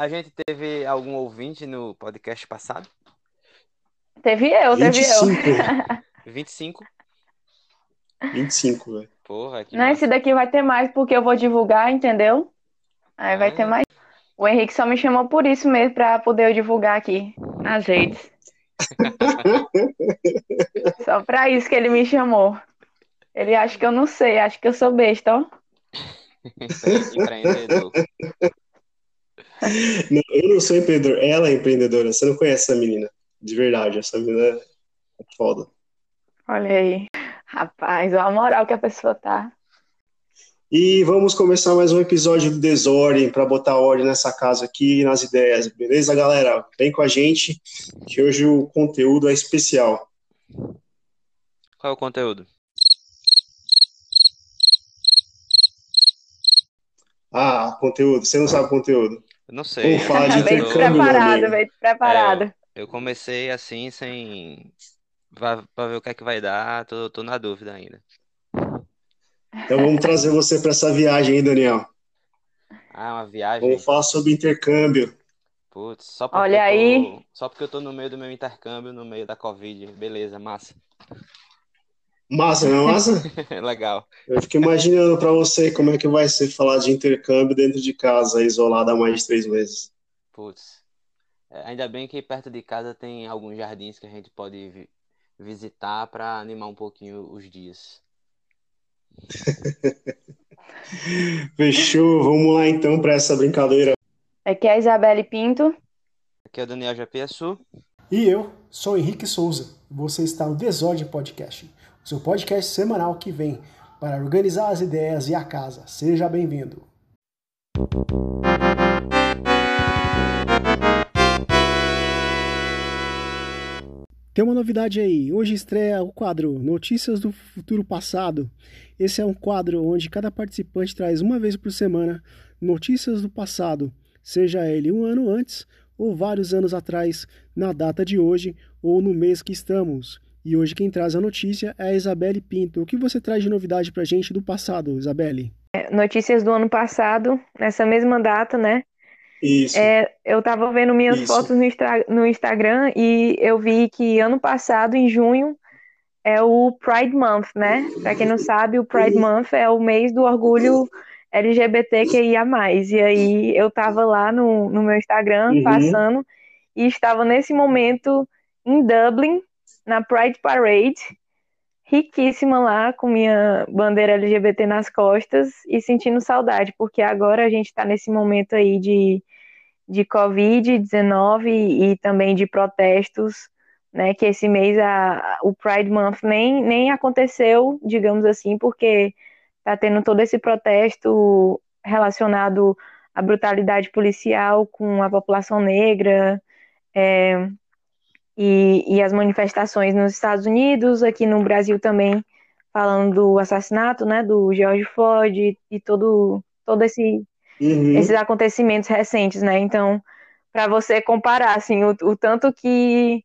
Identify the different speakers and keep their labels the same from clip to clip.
Speaker 1: a gente teve algum ouvinte no podcast passado?
Speaker 2: Teve eu, teve
Speaker 3: 25.
Speaker 2: eu.
Speaker 1: 25?
Speaker 3: 25, velho.
Speaker 1: Porra, que
Speaker 2: Não,
Speaker 1: massa.
Speaker 2: esse daqui vai ter mais porque eu vou divulgar, entendeu? Aí vai
Speaker 1: Ah.
Speaker 2: ter mais. O Henrique só me chamou por isso mesmo, pra poder eu divulgar aqui nas redes. Só pra isso que ele me chamou. Ele acha que eu não sei, acha que eu sou besta, ó.
Speaker 1: Empreendedor.
Speaker 3: Não, eu não sou empreendedor, ela é empreendedora. Você não conhece essa menina. De verdade, essa menina é foda.
Speaker 2: Olha aí. Rapaz, olha a moral que a pessoa tá.
Speaker 3: E vamos começar mais um episódio do Desordem para botar ordem nessa casa aqui nas ideias, beleza, galera? Vem com a gente, que hoje o conteúdo é especial.
Speaker 1: Qual é o conteúdo?
Speaker 3: Ah, conteúdo, você não sabe conteúdo.
Speaker 1: Eu não sei.
Speaker 3: Falar de meu
Speaker 2: despreparado, veio despreparado.
Speaker 1: eu comecei assim, sem. Pra, pra ver o que é que vai dar, tô, tô na dúvida ainda.
Speaker 3: Então vamos trazer você para essa viagem aí, Daniel.
Speaker 1: Ah, uma viagem.
Speaker 3: Vamos falar sobre intercâmbio.
Speaker 1: Putz, só porque
Speaker 2: Olha
Speaker 1: eu tô,
Speaker 2: aí.
Speaker 1: só porque eu tô no meio do meu intercâmbio, no meio da Covid. Beleza, massa.
Speaker 3: Massa, não é massa?
Speaker 1: Legal.
Speaker 3: Eu fico imaginando para você como é que vai ser falar de intercâmbio dentro de casa, isolado há mais de três meses.
Speaker 1: Putz. É, Ainda bem que perto de casa tem alguns jardins que a gente pode vi- visitar para animar um pouquinho os dias.
Speaker 3: Fechou, vamos lá então para essa brincadeira.
Speaker 2: Aqui é a Isabelle Pinto.
Speaker 1: Aqui é o Daniel Japiaçu.
Speaker 4: E eu sou Henrique Souza. Você está no Desordem Podcast, seu podcast semanal que vem para organizar as ideias e a casa. Seja bem-vindo. Tem uma novidade aí. Hoje estreia o quadro Notícias do Futuro Passado. Esse é um quadro onde cada participante traz uma vez por semana notícias do passado, seja ele um ano antes ou vários anos atrás, na data de hoje ou no mês que estamos. E hoje quem traz a notícia é a Isabelle Pinto. O que você traz de novidade pra gente do passado, Isabelle?
Speaker 2: Notícias do ano passado, nessa mesma data, né?
Speaker 3: Isso.
Speaker 2: É, eu tava vendo minhas
Speaker 3: Isso.
Speaker 2: fotos no, no Instagram e eu vi que ano passado, em junho, é o Pride Month, né? Pra quem não sabe, o Pride Month é o mês do orgulho LGBTQIA+. E aí eu tava lá no, no meu Instagram,
Speaker 3: Uhum.
Speaker 2: passando, e estava nesse momento em Dublin, na Pride Parade, riquíssima lá, com minha bandeira LGBT nas costas e sentindo saudade, porque agora a gente tá nesse momento aí de de Covid-19 e também de protestos, né? Que esse mês a, o Pride Month nem, nem aconteceu, digamos assim, porque tá tendo todo esse protesto relacionado à brutalidade policial com a população negra, é, e, e as manifestações nos Estados Unidos, aqui no Brasil também, falando do assassinato, né, do George Floyd e, e todo, todo esse
Speaker 3: Uhum.
Speaker 2: esses acontecimentos recentes, né? Então, para você comparar, assim, o, o tanto que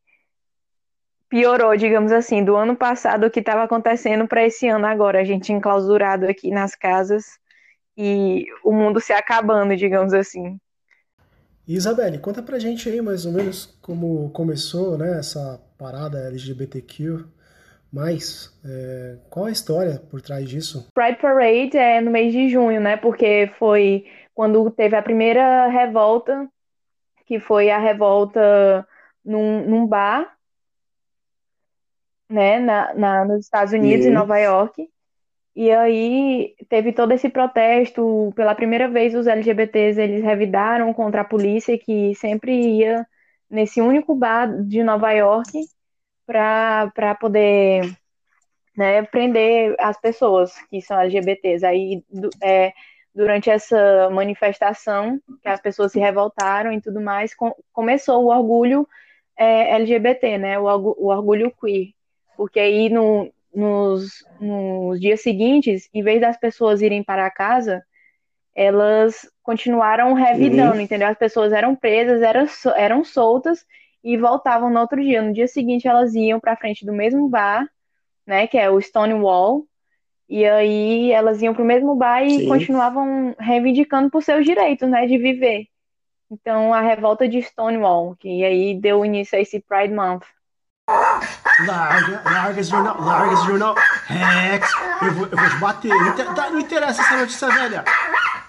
Speaker 2: piorou, digamos assim, do ano passado o que estava acontecendo para esse ano agora, a gente enclausurado aqui nas casas e o mundo se acabando, digamos assim.
Speaker 4: E, Isabelle, conta pra gente aí mais ou menos como começou né, essa parada LGBTQ. Mas é, qual a história por trás disso?
Speaker 2: Pride Parade é no mês de junho, né? Porque foi quando teve a primeira revolta, que foi a revolta num, num bar, né? Na, na- nos Estados Unidos, em
Speaker 3: Uhum.
Speaker 2: Nova York. E aí teve todo esse protesto. Pela primeira vez, os LGBTs eles revidaram contra a polícia que sempre ia nesse único bar de Nova York para poder né, prender as pessoas que são LGBTs. Aí, é, durante essa manifestação, que as pessoas se revoltaram e tudo mais, com- começou o orgulho é, LGBT, né, o, o orgulho queer. Porque aí, no, nos, nos dias seguintes, em vez das pessoas irem para casa, elas continuaram revidando, entendeu? As pessoas eram presas, eram, eram soltas e voltavam no outro dia. No dia seguinte, elas iam para frente do mesmo bar, né, que é o Stonewall, e aí elas iam para o mesmo bar e
Speaker 3: Sim.
Speaker 2: continuavam reivindicando por seus direitos, né, de viver. Então, a revolta de Stonewall, que aí deu início a esse Pride Month.
Speaker 4: Larga, larga esse jornal, larga esse jornal. Rex, eu vou, eu vou te bater. Não, inter, não interessa essa notícia velha.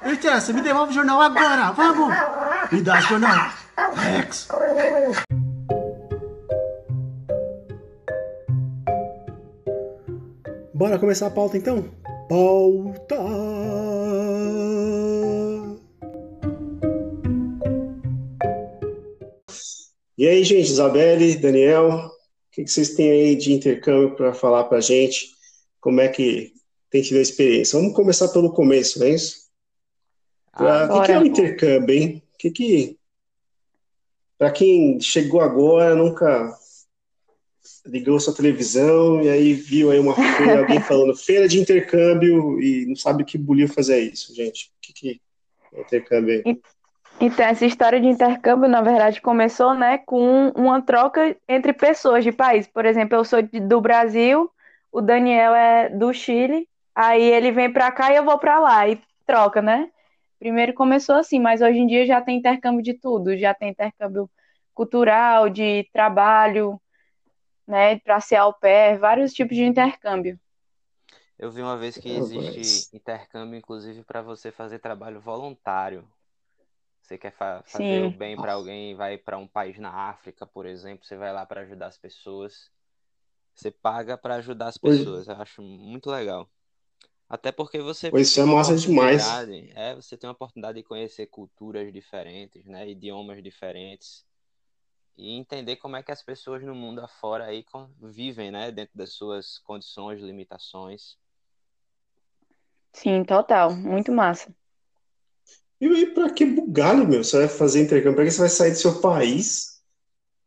Speaker 4: Não interessa, me devolve o jornal agora, vamos. Me dá esse jornal. Rex. Bora começar a pauta então? Pauta!
Speaker 3: E aí, gente, Isabelle, Daniel, que, que vocês têm aí de intercâmbio para falar para a gente? Como é que tem tido a experiência? Vamos começar pelo começo, não é isso? Ah, o que, que, é o intercâmbio, hein? Que que... Para quem chegou agora, nunca ligou sua televisão e aí viu aí uma feira, alguém falando feira de intercâmbio e não sabe que buliu fazer isso, gente. O que, que é intercâmbio aí?
Speaker 2: Então, essa história de intercâmbio, na verdade, começou, né, com uma troca entre pessoas de país. Por exemplo, eu sou do Brasil, o Daniel é do Chile, aí ele vem para cá e eu vou para lá, e troca, né? Primeiro começou assim, mas hoje em dia já tem intercâmbio de tudo, já tem intercâmbio cultural, de trabalho, né, para ser au pair, vários tipos de intercâmbio.
Speaker 1: Eu vi uma vez que existe intercâmbio, inclusive, para você fazer trabalho voluntário. Você quer fa fazer Sim. o bem para alguém, vai para um país na África, por exemplo, você vai lá para ajudar as pessoas. Você paga para ajudar as pessoas. Eu acho muito legal. Até porque você
Speaker 3: pois isso é massa demais.
Speaker 1: É, você tem a oportunidade de conhecer culturas diferentes, né, idiomas diferentes e entender como é que as pessoas no mundo afora aí vivem, né, dentro das suas condições, limitações.
Speaker 2: Sim, total, muito massa.
Speaker 3: E aí, pra que bugalho, meu? Você vai fazer intercâmbio? Pra que você vai sair do seu país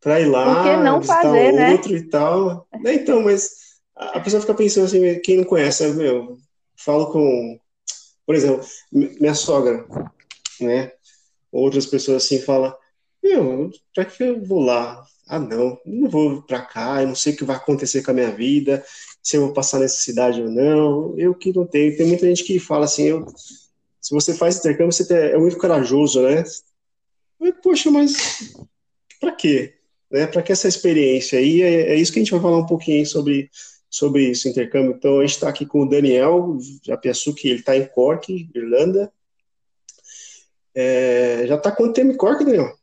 Speaker 3: pra ir lá, visitar
Speaker 2: fazer, né?
Speaker 3: outro e tal? É, então, mas a pessoa fica pensando assim, quem não conhece, meu, falo com, por exemplo, minha sogra, né? Outras pessoas assim falam, meu, pra que eu vou lá? Ah, não, não vou pra cá, eu não sei o que vai acontecer com a minha vida, se eu vou passar necessidade ou não. Eu que não tenho. Tem muita gente que fala assim, eu se você faz intercâmbio, você é muito corajoso, né? Poxa, mas para quê? Né? Para que essa experiência? E é, é, isso que a gente vai falar um pouquinho sobre, sobre isso, intercâmbio. Então, a gente está aqui com o Daniel Japiaçu, que ele está em Cork, Irlanda. É, já está quanto tempo em Cork, Daniel?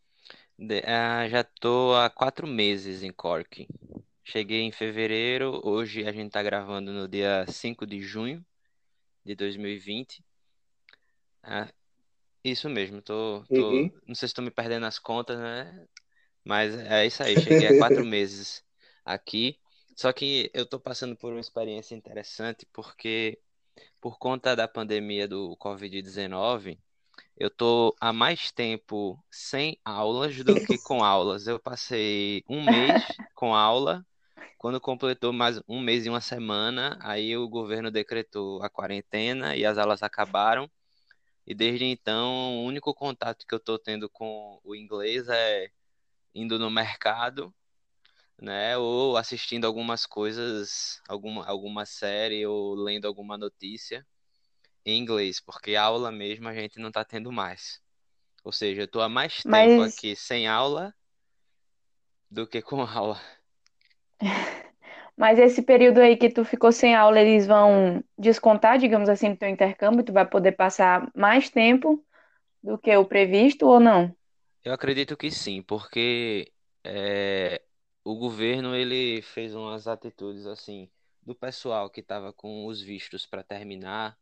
Speaker 1: De, uh, já estou há quatro meses em Cork. Cheguei em fevereiro, hoje a gente está gravando no dia 5 de junho de 2020. É, isso mesmo, tô, tô uhum. não sei se estou me perdendo as contas, né? Mas é isso aí, cheguei há quatro meses aqui. Só que eu estou passando por uma experiência interessante porque, por conta da pandemia do Covid-19, eu estou há mais tempo sem aulas do que com aulas. Eu passei um mês com aula, quando completou mais um mês e uma semana, aí o governo decretou a quarentena e as aulas acabaram. E desde então, o único contato que eu estou tendo com o inglês é indo no mercado, né? Ou assistindo algumas coisas, alguma, alguma série ou lendo alguma notícia em inglês, porque aula mesmo a gente não está tendo mais. Ou seja, eu estou há mais tempo Mas... aqui sem aula do que com aula.
Speaker 2: Mas esse período aí que tu ficou sem aula, eles vão descontar, digamos assim, no teu intercâmbio, tu vai poder passar mais tempo do que o previsto ou não?
Speaker 1: Eu acredito que sim, porque é, o governo ele fez umas atitudes assim do pessoal que estava com os vistos para terminar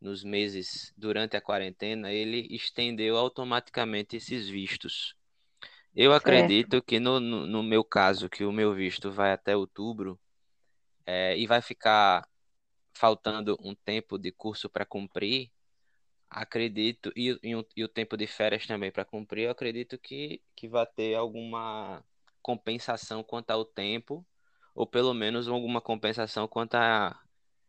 Speaker 1: nos meses durante a quarentena, ele estendeu automaticamente esses vistos. Eu acredito certo. que no, no, no meu caso, que o meu visto vai até outubro, é, e vai ficar faltando um tempo de curso para cumprir, acredito, e, e, o, e, o tempo de férias também para cumprir, eu acredito que, que vai ter alguma compensação quanto ao tempo, ou pelo menos alguma compensação quanto à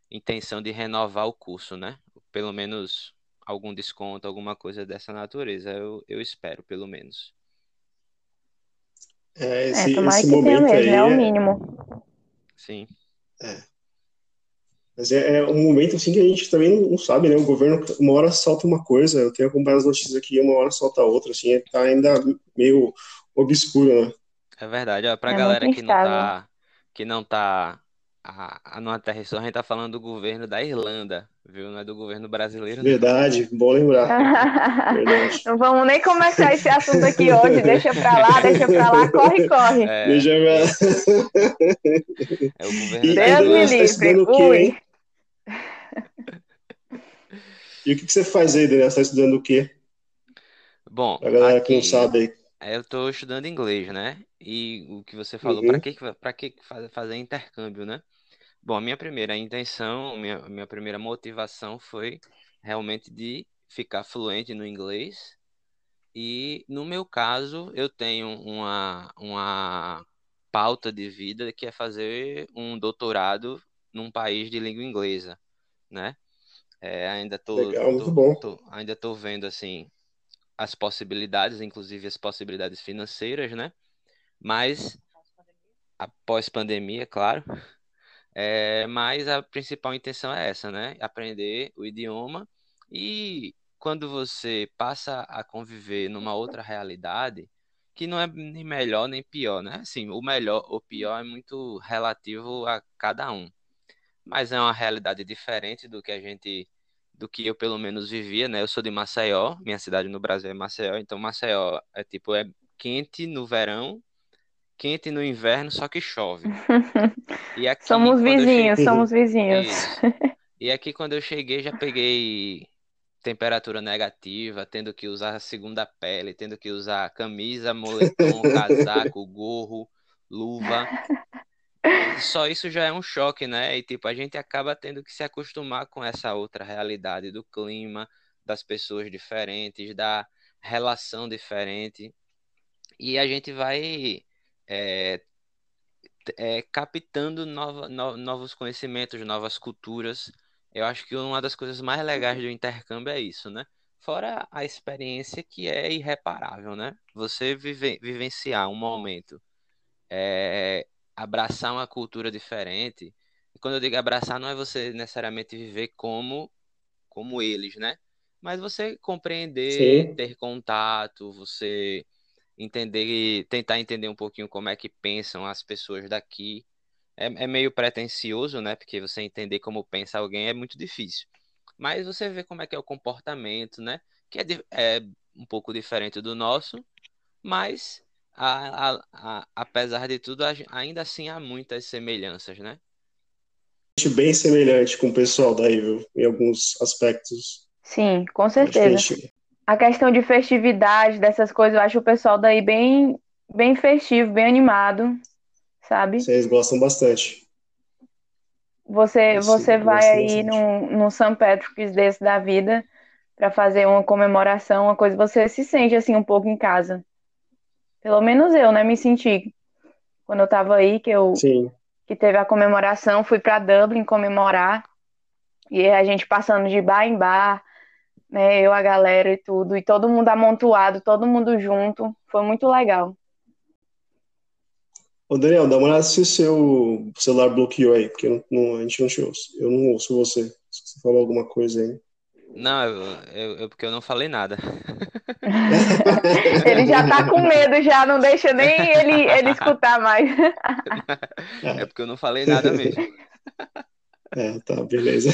Speaker 1: intenção de renovar o curso, né? Pelo menos algum desconto, alguma coisa dessa natureza, eu, eu espero, pelo menos.
Speaker 3: É, esse, é, esse momento mesmo, aí
Speaker 2: é o mínimo.
Speaker 1: Sim.
Speaker 3: É. Mas é, é, um momento assim que a gente também não sabe, né? O governo uma hora solta uma coisa, eu tenho acompanhado as notícias aqui, uma hora solta outra, assim, tá ainda meio obscuro, né?
Speaker 1: É verdade, ó, pra é galera que não tá que não tá a, a, no aterrissou, a gente tá falando do governo da Irlanda, viu? Não é do governo brasileiro.
Speaker 3: Verdade, bom lembrar.
Speaker 2: Verdade. Não vamos nem começar esse assunto aqui hoje, deixa pra lá, deixa pra lá, corre, corre. É,
Speaker 3: deixa
Speaker 1: pra... é o governo
Speaker 2: Deus da me livre, ui.
Speaker 3: E o que, que você faz aí, Daniel? Você está estudando o quê?
Speaker 1: Bom,
Speaker 3: a galera aqui, que não sabe aí.
Speaker 1: Eu estou estudando inglês, né? E o que você falou, uhum. para que, pra que fazer intercâmbio, né? Bom, a minha primeira intenção, minha, minha primeira motivação foi realmente de ficar fluente no inglês. E no meu caso, eu tenho uma, uma pauta de vida que é fazer um doutorado num país de língua inglesa, né? É, ainda tô,
Speaker 3: Legal, bom.
Speaker 1: Tô, ainda tô vendo assim as possibilidades, inclusive as possibilidades financeiras, né? Mas após pandemia, claro. É, mas a principal intenção é essa, né? Aprender o idioma e quando você passa a conviver numa outra realidade, que não é nem melhor nem pior, né? Assim, o melhor ou pior é muito relativo a cada um mas é uma realidade diferente do que a gente, do que eu pelo menos vivia, né? Eu sou de Maceió, minha cidade no Brasil é Maceió, então Maceió é tipo é quente no verão, quente no inverno, só que chove.
Speaker 2: E aqui, somos vizinhos, cheguei... somos vizinhos. Isso.
Speaker 1: E aqui quando eu cheguei já peguei temperatura negativa, tendo que usar a segunda pele, tendo que usar camisa, moletom, casaco, gorro, luva só isso já é um choque, né? E tipo, a gente acaba tendo que se acostumar com essa outra realidade do clima, das pessoas diferentes, da relação diferente. E a gente vai é, é, captando nova, no, novos conhecimentos, novas culturas. Eu acho que uma das coisas mais legais do intercâmbio é isso, né? Fora a experiência que é irreparável, né? Você vive, vivenciar um momento é, abraçar uma cultura diferente. E quando eu digo abraçar, não é você necessariamente viver como como eles, né? Mas você compreender, Sim. ter contato, você entender, tentar entender um pouquinho como é que pensam as pessoas daqui. É, é meio pretencioso, né? Porque você entender como pensa alguém é muito difícil. Mas você vê como é que é o comportamento, né? Que é, é um pouco diferente do nosso, mas a, a, a, apesar de tudo, ainda assim há muitas semelhanças, né?
Speaker 3: Bem semelhante com o pessoal daí, viu? Em alguns aspectos.
Speaker 2: Sim, com certeza. A questão de festividade, dessas coisas, eu acho o pessoal daí bem, bem festivo, bem animado, sabe?
Speaker 3: Vocês gostam bastante.
Speaker 2: Você, você vai aí no, no St. Patrick's desse da vida para fazer uma comemoração, uma coisa, você se sente assim um pouco em casa. Pelo menos eu, né, me senti. Quando eu tava aí, que eu
Speaker 3: Sim.
Speaker 2: que teve a comemoração, fui para Dublin comemorar. E a gente passando de bar em bar, né, eu, a galera e tudo, e todo mundo amontoado, todo mundo junto. Foi muito legal.
Speaker 3: Ô Daniel, dá uma olhada se o seu celular bloqueou aí, porque não, não, a gente não te ouve. Eu não ouço você. Se você falou alguma coisa aí.
Speaker 1: Não, eu, eu, eu, porque eu não falei nada.
Speaker 2: ele já tá com medo, já não deixa nem ele, ele escutar mais.
Speaker 1: é porque eu não falei nada mesmo.
Speaker 3: É, tá, beleza.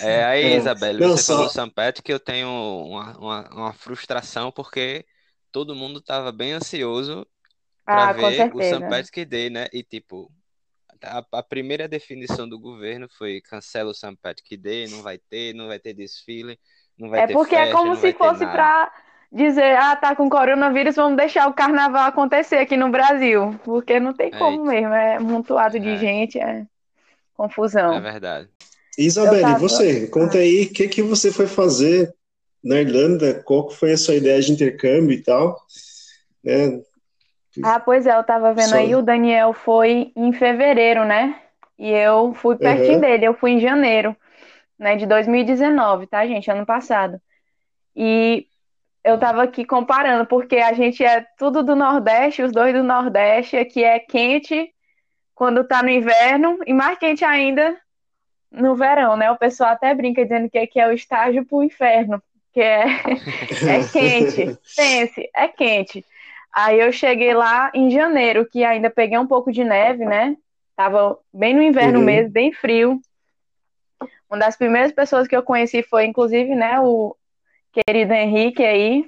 Speaker 1: É, aí, é. Isabelle, não, você só... falou Sampete que eu tenho uma, uma, uma, frustração porque todo mundo tava bem ansioso para ah, ver o Sampete que dei, né? E tipo, a, a, primeira definição do governo foi cancela o St. Patrick Day, não vai ter, não vai ter desfile, não vai
Speaker 2: é
Speaker 1: ter
Speaker 2: porque
Speaker 1: festa,
Speaker 2: é como se fosse para dizer, ah, tá com coronavírus, vamos deixar o carnaval acontecer aqui no Brasil, porque não tem como é, mesmo, é montuado de é. gente, é confusão.
Speaker 1: É verdade.
Speaker 3: Isabelle, tava... você, conta aí o que, que você foi fazer na Irlanda, qual foi a sua ideia de intercâmbio e tal, né?
Speaker 2: Ah, pois é, eu tava vendo Só... aí, o Daniel foi em fevereiro, né? E eu fui pertinho uhum. dele, eu fui em janeiro, né, de 2019, tá, gente? Ano passado. E eu tava aqui comparando, porque a gente é tudo do Nordeste, os dois do Nordeste, aqui é quente quando tá no inverno, e mais quente ainda no verão, né? O pessoal até brinca dizendo que aqui é o estágio pro inferno, que é, é quente. Pense, é quente. Aí eu cheguei lá em janeiro, que ainda peguei um pouco de neve, né? Tava bem no inverno uhum. mesmo, bem frio. Uma das primeiras pessoas que eu conheci foi, inclusive, né, o querido Henrique aí.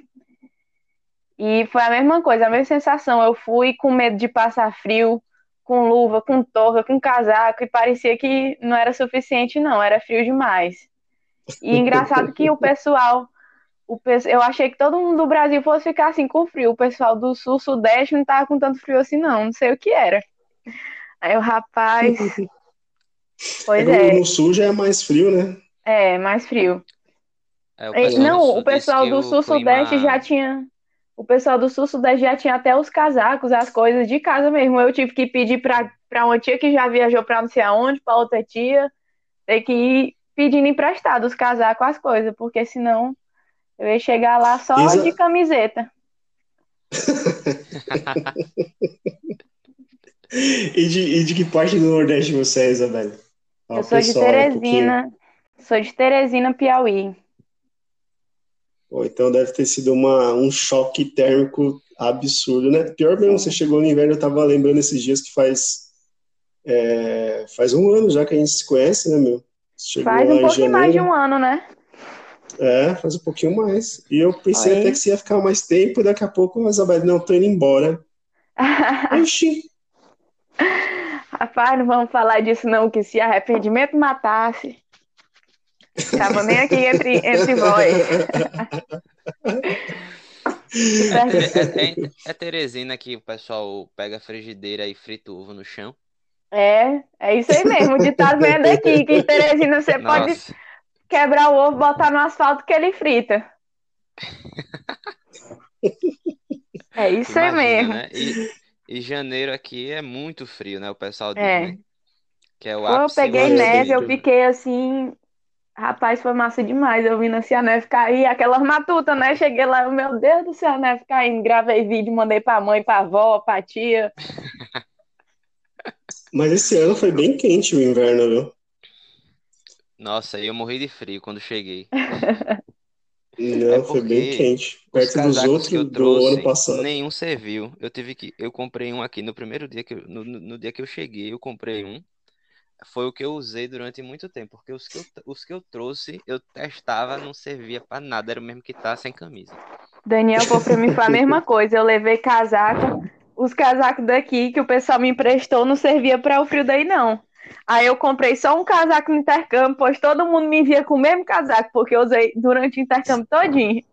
Speaker 2: E foi a mesma coisa, a mesma sensação. Eu fui com medo de passar frio, com luva, com touca, com casaco, e parecia que não era suficiente, não, era frio demais. E engraçado que o pessoal, o, eu achei que todo mundo do Brasil fosse ficar assim com frio. O pessoal do sul, sudeste não tava com tanto frio assim, não, não sei o que era. Aí o rapaz.
Speaker 3: Pois é. No sul já é mais frio, né?
Speaker 2: É, mais frio. É, o não, o pessoal do sul, clima... sudeste já tinha o pessoal do Sul Sudeste já tinha até os casacos, as coisas de casa mesmo. Eu tive que pedir para uma tia que já viajou para não sei aonde, para outra tia, ter que ir pedindo emprestado os casacos, as coisas, porque senão eu ia chegar lá só Isa... de camiseta.
Speaker 3: e, de, e de que parte do Nordeste você é, Isabela?
Speaker 2: eu sou de Teresina, um sou de Teresina, Piauí.
Speaker 3: Ou então deve ter sido uma, um choque térmico absurdo, né? Pior mesmo, você chegou no inverno, eu tava lembrando esses dias que faz é, faz um ano já que a gente se conhece, né, meu?
Speaker 2: Chegou faz um pouquinho mais de um ano, né?
Speaker 3: É, faz um pouquinho mais. E eu pensei Oi. até que você ia ficar mais tempo, daqui a pouco, a Isabel, não, tô indo embora. Oxi.
Speaker 2: Rapaz, não vamos falar disso não, que se arrependimento matasse, Tava nem aqui entre, entre vós.
Speaker 1: É, é, é, é, Teresina que o pessoal pega a frigideira e frita o ovo no chão?
Speaker 2: É, é isso aí mesmo. De estar vendo aqui que em Teresina você Nossa. pode quebrar o ovo, botar no asfalto que ele frita. É isso Imagina, aí mesmo.
Speaker 1: Né? E, e, janeiro aqui é muito frio, né? O pessoal diz, é. Né?
Speaker 2: Que é o Pô, eu peguei neve, eu fiquei assim, Rapaz, foi massa demais. Eu vindo assim a neve cair, aquelas matutas, né? Cheguei lá, meu Deus do neve caindo. Gravei vídeo, mandei pra mãe, pra avó, pra tia.
Speaker 3: Mas esse ano foi bem quente o inverno, viu?
Speaker 1: Nossa, eu morri de frio quando cheguei.
Speaker 3: Não, é foi bem quente. Perto dos outros que eu trouxe, do ano passado.
Speaker 1: Nenhum serviu. Eu tive que. Eu comprei um aqui no primeiro dia que eu, no, no dia que eu cheguei, eu comprei um foi o que eu usei durante muito tempo, porque os que eu, os que eu trouxe, eu testava, não servia para nada, era o mesmo que tá sem camisa.
Speaker 2: Daniel mim foi a mesma coisa, eu levei casaco, os casacos daqui que o pessoal me emprestou não servia para o frio daí não. Aí eu comprei só um casaco no intercâmbio, pois todo mundo me via com o mesmo casaco, porque eu usei durante o intercâmbio todinho.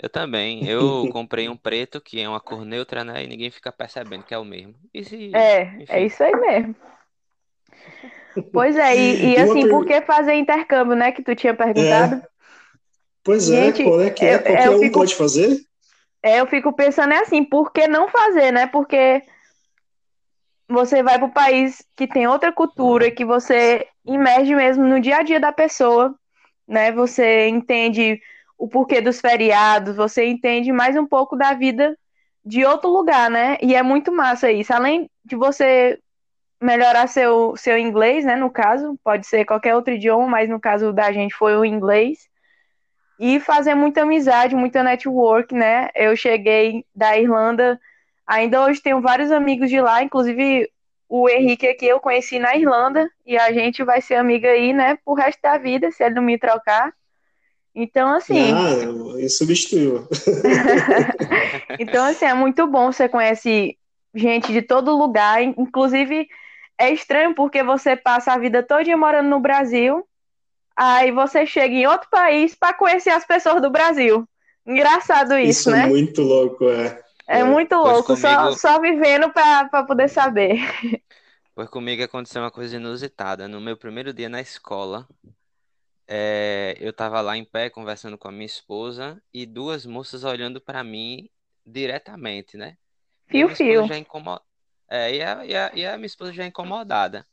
Speaker 1: Eu também. Eu comprei um preto, que é uma cor neutra, né? E ninguém fica percebendo que é o mesmo.
Speaker 2: Se... É, Enfim. é isso aí mesmo. Pois é, e, e assim, per... por que fazer intercâmbio, né? Que tu tinha perguntado. É.
Speaker 3: Pois é, Gente, qual é que é? Eu, Qualquer um fico, pode fazer?
Speaker 2: É, eu fico pensando é assim, por que não fazer, né? Porque você vai para o país que tem outra cultura, que você emerge mesmo no dia a dia da pessoa, né? Você entende o porquê dos feriados, você entende mais um pouco da vida de outro lugar, né? E é muito massa isso. Além de você melhorar seu, seu inglês, né? No caso, pode ser qualquer outro idioma, mas no caso da gente foi o inglês. E fazer muita amizade, muita network, né? Eu cheguei da Irlanda, ainda hoje tenho vários amigos de lá, inclusive o Henrique aqui eu conheci na Irlanda, e a gente vai ser amiga aí, né, pro resto da vida, se ele não me trocar. Então, assim.
Speaker 3: Ah, eu substituo.
Speaker 2: então, assim, é muito bom. Você conhece gente de todo lugar, inclusive é estranho porque você passa a vida toda morando no Brasil, aí você chega em outro país para conhecer as pessoas do Brasil. Engraçado isso, isso
Speaker 3: né?
Speaker 2: Isso
Speaker 3: é muito louco, é.
Speaker 2: É, é. muito louco, comigo... só, só vivendo para poder saber.
Speaker 1: Pois comigo aconteceu uma coisa inusitada. No meu primeiro dia na escola, é, eu estava lá em pé conversando com a minha esposa e duas moças olhando para mim diretamente, né?
Speaker 2: Fio, fio.
Speaker 1: Já incomoda... É, e a, e, a, e a minha esposa já é incomodada.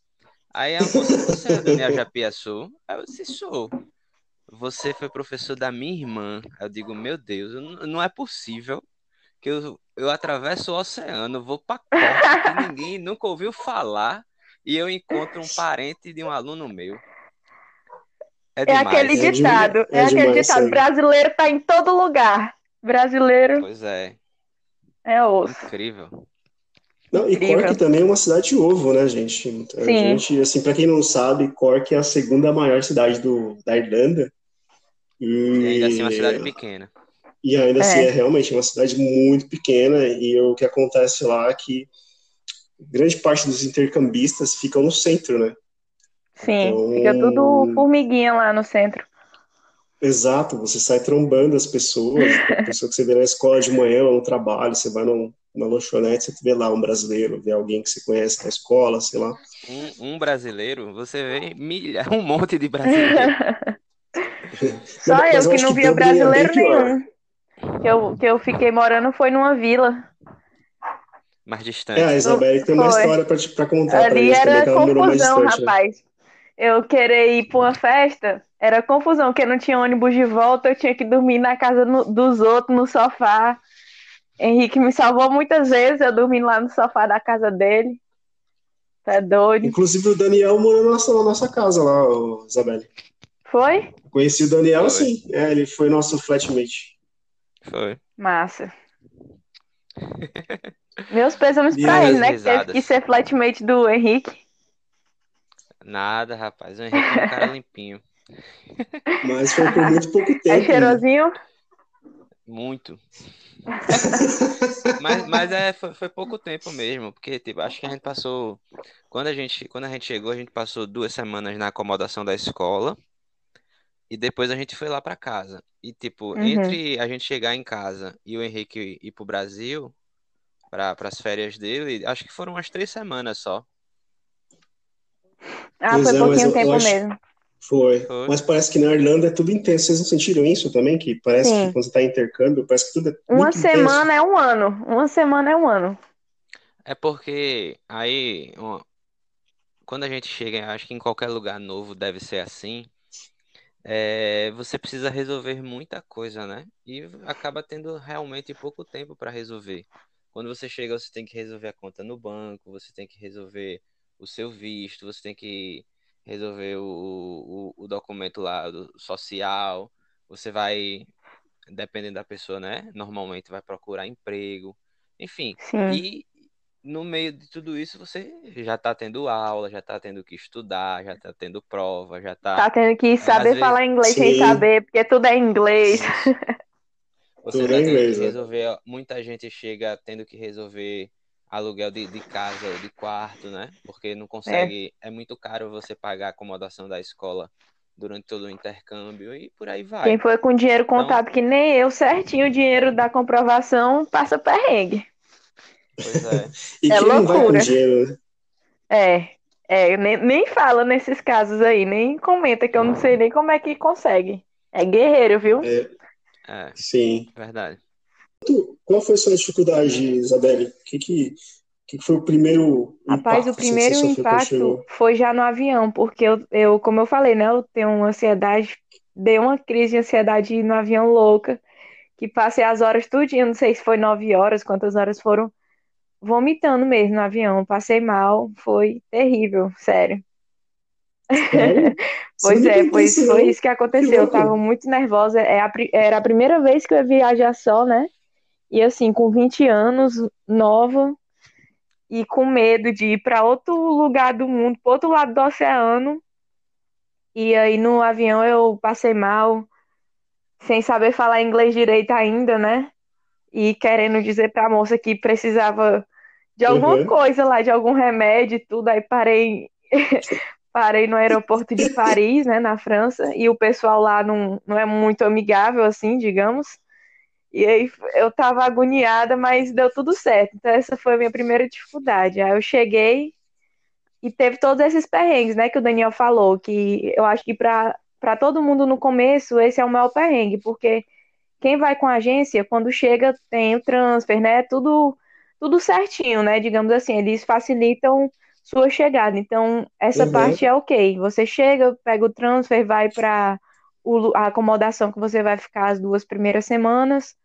Speaker 1: Aí a moça, você é Daniel Japiaçu? Aí eu disse, sou. Você foi professor da minha irmã. Eu digo, meu Deus, não é possível que eu, eu atravesso o oceano, vou pra costa que ninguém nunca ouviu falar e eu encontro um parente de um aluno meu. É,
Speaker 2: É aquele
Speaker 3: É
Speaker 2: ditado,
Speaker 3: demais,
Speaker 2: é
Speaker 3: é
Speaker 2: aquele
Speaker 3: demais,
Speaker 2: ditado, brasileiro tá em todo lugar. Brasileiro
Speaker 1: Pois é,
Speaker 2: é osso.
Speaker 1: incrível.
Speaker 3: Não, e
Speaker 2: Incrível.
Speaker 3: Cork também é uma cidade de ovo, né, gente? A
Speaker 2: Sim.
Speaker 3: gente, assim, para quem não sabe, Cork é a segunda maior cidade do, da Irlanda.
Speaker 1: E
Speaker 3: E,
Speaker 1: ainda assim, uma cidade pequena.
Speaker 3: e ainda assim
Speaker 2: É.
Speaker 3: é realmente uma cidade muito pequena. E o que acontece lá é que grande parte dos intercambistas ficam no centro, né?
Speaker 2: Sim,
Speaker 3: Então-
Speaker 2: fica tudo formiguinha lá no centro.
Speaker 3: Exato, você sai trombando as pessoas, a pessoa que você vê na escola de manhã ou no trabalho, você vai num, numa lanchonete, você vê lá um brasileiro, vê alguém que você conhece na escola, sei lá.
Speaker 1: Um, um brasileiro, você vê milha, um monte de brasileiros.
Speaker 2: Só eu
Speaker 3: eu
Speaker 2: que não via
Speaker 3: é
Speaker 2: brasileiro
Speaker 3: pior.
Speaker 2: nenhum. Que eu, que eu fiquei morando foi numa vila.
Speaker 1: mais
Speaker 3: É, a
Speaker 1: distante.
Speaker 3: Isabelle tem uma
Speaker 2: Foi.
Speaker 3: história pra, te- pra contar pra
Speaker 2: Ali
Speaker 3: também,
Speaker 2: era
Speaker 3: mais
Speaker 2: confusão,
Speaker 3: distante, né?
Speaker 2: rapaz. Eu querer ir pra uma festa, era confusão, porque não tinha ônibus de volta, eu tinha que dormir na casa no- dos outros, no sofá. Henrique me salvou muitas vezes, eu dormi lá no sofá da casa dele. Tá doido.
Speaker 3: Inclusive o Daniel morou na nossa, na nossa casa lá, ô, Isabelle.
Speaker 2: Foi?
Speaker 3: Conheci o Daniel,
Speaker 1: Foi.
Speaker 3: sim. É, ele foi nosso flatmate.
Speaker 1: Foi.
Speaker 2: Massa. Meus pêsames pra ele, né? Que teve
Speaker 1: risadas?
Speaker 2: que ser flatmate do Henrique.
Speaker 1: Nada, rapaz. O Henrique é um cara limpinho.
Speaker 3: Mas foi por muito pouco
Speaker 2: É
Speaker 3: tempo. né?
Speaker 1: Muito. Mas, mas é, foi, foi pouco tempo mesmo, porque tipo, acho que a gente passou. Quando a gente, quando a gente chegou, a gente passou duas semanas na acomodação da escola. E depois a gente foi lá pra casa. E tipo,
Speaker 2: Uhum.
Speaker 1: entre a gente chegar em casa e o Henrique ir pro Brasil, para as férias dele, acho que foram umas três semanas só.
Speaker 2: Ah,
Speaker 3: Pois
Speaker 2: foi
Speaker 3: é,
Speaker 2: pouquinho tempo
Speaker 3: acho-
Speaker 2: mesmo.
Speaker 3: Foi.
Speaker 1: Foi.
Speaker 3: Mas parece que na Irlanda é tudo intenso. Vocês não sentiram isso também? Que parece
Speaker 2: Sim.
Speaker 3: que quando você tá em intercâmbio, parece que tudo é
Speaker 2: Uma
Speaker 3: muito
Speaker 2: semana é um ano. Uma semana é um ano.
Speaker 1: É porque aí, ó, quando a gente chega, acho que em qualquer lugar novo deve ser assim, é, você precisa resolver muita coisa, né? E acaba tendo realmente pouco tempo para resolver. Quando você chega, você tem que resolver a conta no banco, você tem que resolver o seu visto, você tem que resolver o, o, o documento lá do social, você vai, dependendo da pessoa, né? Normalmente vai procurar emprego, enfim.
Speaker 2: Sim.
Speaker 1: E no meio de tudo isso, você já tá tendo aula, já tá tendo que estudar, já tá tendo prova, já tá.
Speaker 2: Tá tendo que saber
Speaker 1: vezes-
Speaker 2: falar inglês sem
Speaker 3: Sim.
Speaker 2: saber, porque tudo é inglês.
Speaker 1: Você
Speaker 3: Tudo
Speaker 1: tá tendo
Speaker 3: inglês,
Speaker 1: que
Speaker 3: né?
Speaker 1: resolver. Muita gente chega tendo que resolver aluguel de, de casa ou de quarto, né? Porque não consegue. É. muito caro você pagar a acomodação da escola durante todo o intercâmbio e por aí vai.
Speaker 2: Quem foi com dinheiro
Speaker 1: Então-
Speaker 2: contado que nem eu, certinho, o dinheiro da comprovação passa perrengue.
Speaker 1: Pois é.
Speaker 3: E
Speaker 2: É
Speaker 3: quem não vai com
Speaker 2: loucura.
Speaker 3: dinheiro?
Speaker 2: É, é, nem, nem fala nesses casos aí, nem comenta que eu não sei nem como é que consegue. É guerreiro, viu?
Speaker 3: É,
Speaker 1: É,
Speaker 3: sim.
Speaker 1: verdade.
Speaker 3: Qual foi a sua dificuldade, Isabelle? O que, que, que que foi o primeiro
Speaker 2: Rapaz,
Speaker 3: impacto
Speaker 2: o
Speaker 3: assim, que você
Speaker 2: primeiro impacto foi já no avião, porque eu, eu, como eu falei, né, eu tenho uma ansiedade, dei uma crise de ansiedade no avião louca, que passei as horas tudinho, não sei se foi nove horas, quantas horas foram, vomitando mesmo no avião, passei mal, foi terrível, sério.
Speaker 3: Você
Speaker 2: Pois é,
Speaker 3: contou
Speaker 2: foi,
Speaker 3: isso,
Speaker 2: que aconteceu. Eu
Speaker 3: louco.
Speaker 2: tava muito nervosa. É era a primeira vez que eu ia viajar só, né? E assim, com 20 anos, nova, e com medo de ir para outro lugar do mundo, para outro lado do oceano. E aí no avião eu passei mal, sem saber falar inglês direito ainda, né? E querendo dizer para a moça que precisava de alguma
Speaker 3: Uhum.
Speaker 2: coisa lá, de algum remédio e tudo. Aí parei, parei no aeroporto de Paris, né, na França, e o pessoal lá não, não é muito amigável, assim, digamos. E aí eu tava agoniada, mas deu tudo certo. Então essa foi a minha primeira dificuldade. Aí eu cheguei e teve todos esses perrengues, né, que o Daniel falou, que eu acho que para para todo mundo no começo esse é o maior perrengue, porque quem vai com a agência, quando chega, tem o transfer, né? Tudo, tudo certinho, né? Digamos assim, eles facilitam sua chegada. Então, essa
Speaker 3: Uhum.
Speaker 2: parte é ok. Você chega, pega o transfer, vai para a acomodação que você vai ficar as duas primeiras semanas.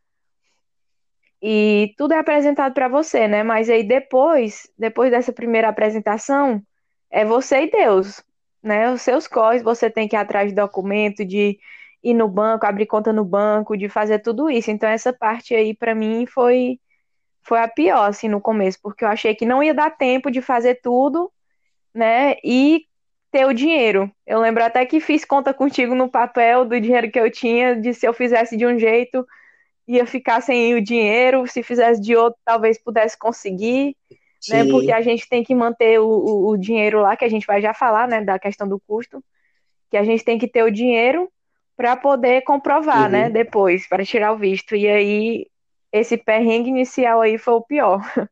Speaker 2: E tudo é apresentado para você, né? Mas aí depois, depois dessa primeira apresentação, é você e Deus. né? Os seus corres, você tem que ir atrás de documento, de ir no banco, abrir conta no banco, de fazer tudo isso. Então essa parte aí para mim foi foi a pior assim no começo, porque eu achei que não ia dar tempo de fazer tudo, né? E ter o dinheiro. Eu lembro até que fiz conta contigo no papel do dinheiro que eu tinha, de se eu fizesse de um jeito, ia ficar sem o dinheiro, se fizesse de outro, talvez pudesse conseguir, né? Porque a gente tem que manter o, o, o, dinheiro lá, que a gente vai já falar, né, da questão do custo, que a gente tem que ter o dinheiro para poder comprovar, né, uhum. né, depois, para tirar o visto. E aí, esse perrengue inicial aí foi o pior.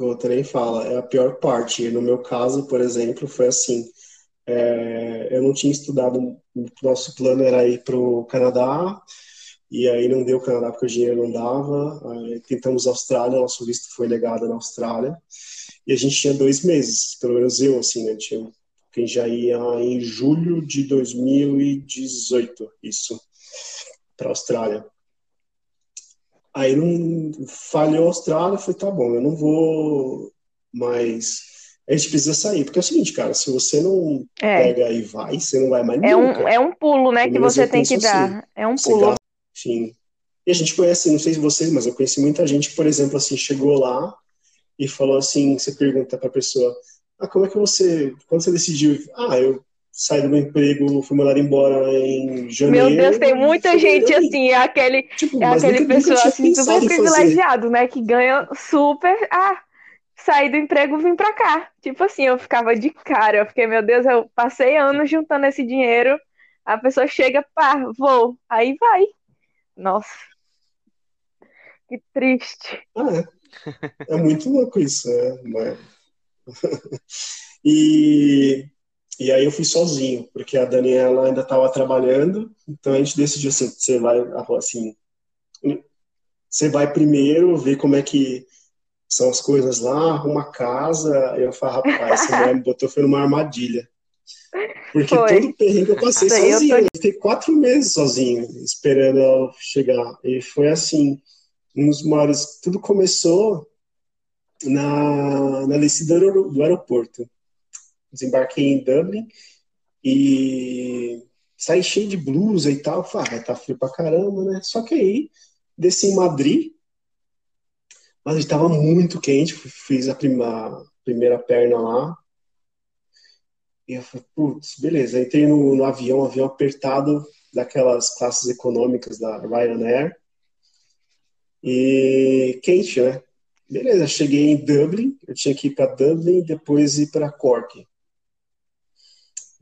Speaker 3: O nem fala, é a pior parte. No meu caso, por exemplo, foi assim. É, eu não tinha estudado, nosso plano era ir para o Canadá, e aí não deu Canadá porque o dinheiro não dava. Aí tentamos Austrália, nosso visto foi negado na Austrália. E a gente tinha dois meses, pelo menos eu, assim, né? Tinha, quem já ia em julho de 2018, isso, para Austrália. Aí não falhou a Austrália, foi tá bom, eu não vou mais a gente precisa sair. Porque é o seguinte, cara, se você não é. pega e vai, você não vai mais
Speaker 2: é nunca. Um, é um pulo, né, que você tem que assim. dar. É um pulo.
Speaker 3: Sim. E a gente conhece, não sei se vocês, mas eu conheci muita gente que, por exemplo, assim, chegou lá e falou assim, você pergunta pra pessoa, ah, como é que você, quando você decidiu, ah, eu saí do meu emprego, fui mandado embora em janeiro.
Speaker 2: Meu Deus, tem muita gente assim, é aquele, tipo, é aquele nunca, pessoa nunca assim, super privilegiado, né, que ganha super, ah, saí do emprego vim pra cá. Tipo assim, eu ficava de cara. Eu fiquei, meu Deus, eu passei anos juntando esse dinheiro. A pessoa chega, pá, vou. Aí vai. Nossa. Que triste.
Speaker 3: É. é muito louco isso, né? Mas... e, e aí eu fui sozinho, porque a Daniela ainda estava trabalhando, então a gente decidiu assim, você vai assim, você vai primeiro ver como é que são as coisas lá, arruma casa. Eu falo, rapaz, mulher me botou foi numa armadilha. Porque foi. todo o perrengue eu passei Daí sozinho. Eu, tô... eu fiquei quatro meses sozinho, esperando ela chegar. E foi assim, um dos maiores. Tudo começou na, na descida do, do aeroporto. Desembarquei em Dublin e saí cheio de blusa e tal. Falei, ah, vai tá frio pra caramba, né? Só que aí desci em Madrid mas estava muito quente, fiz a, prima, primeira perna lá. E eu falei, putz, beleza. Entrei no, no avião, avião apertado, daquelas classes econômicas da Ryanair. E quente, né? Beleza, cheguei em Dublin, eu tinha que ir para Dublin e depois ir para Cork.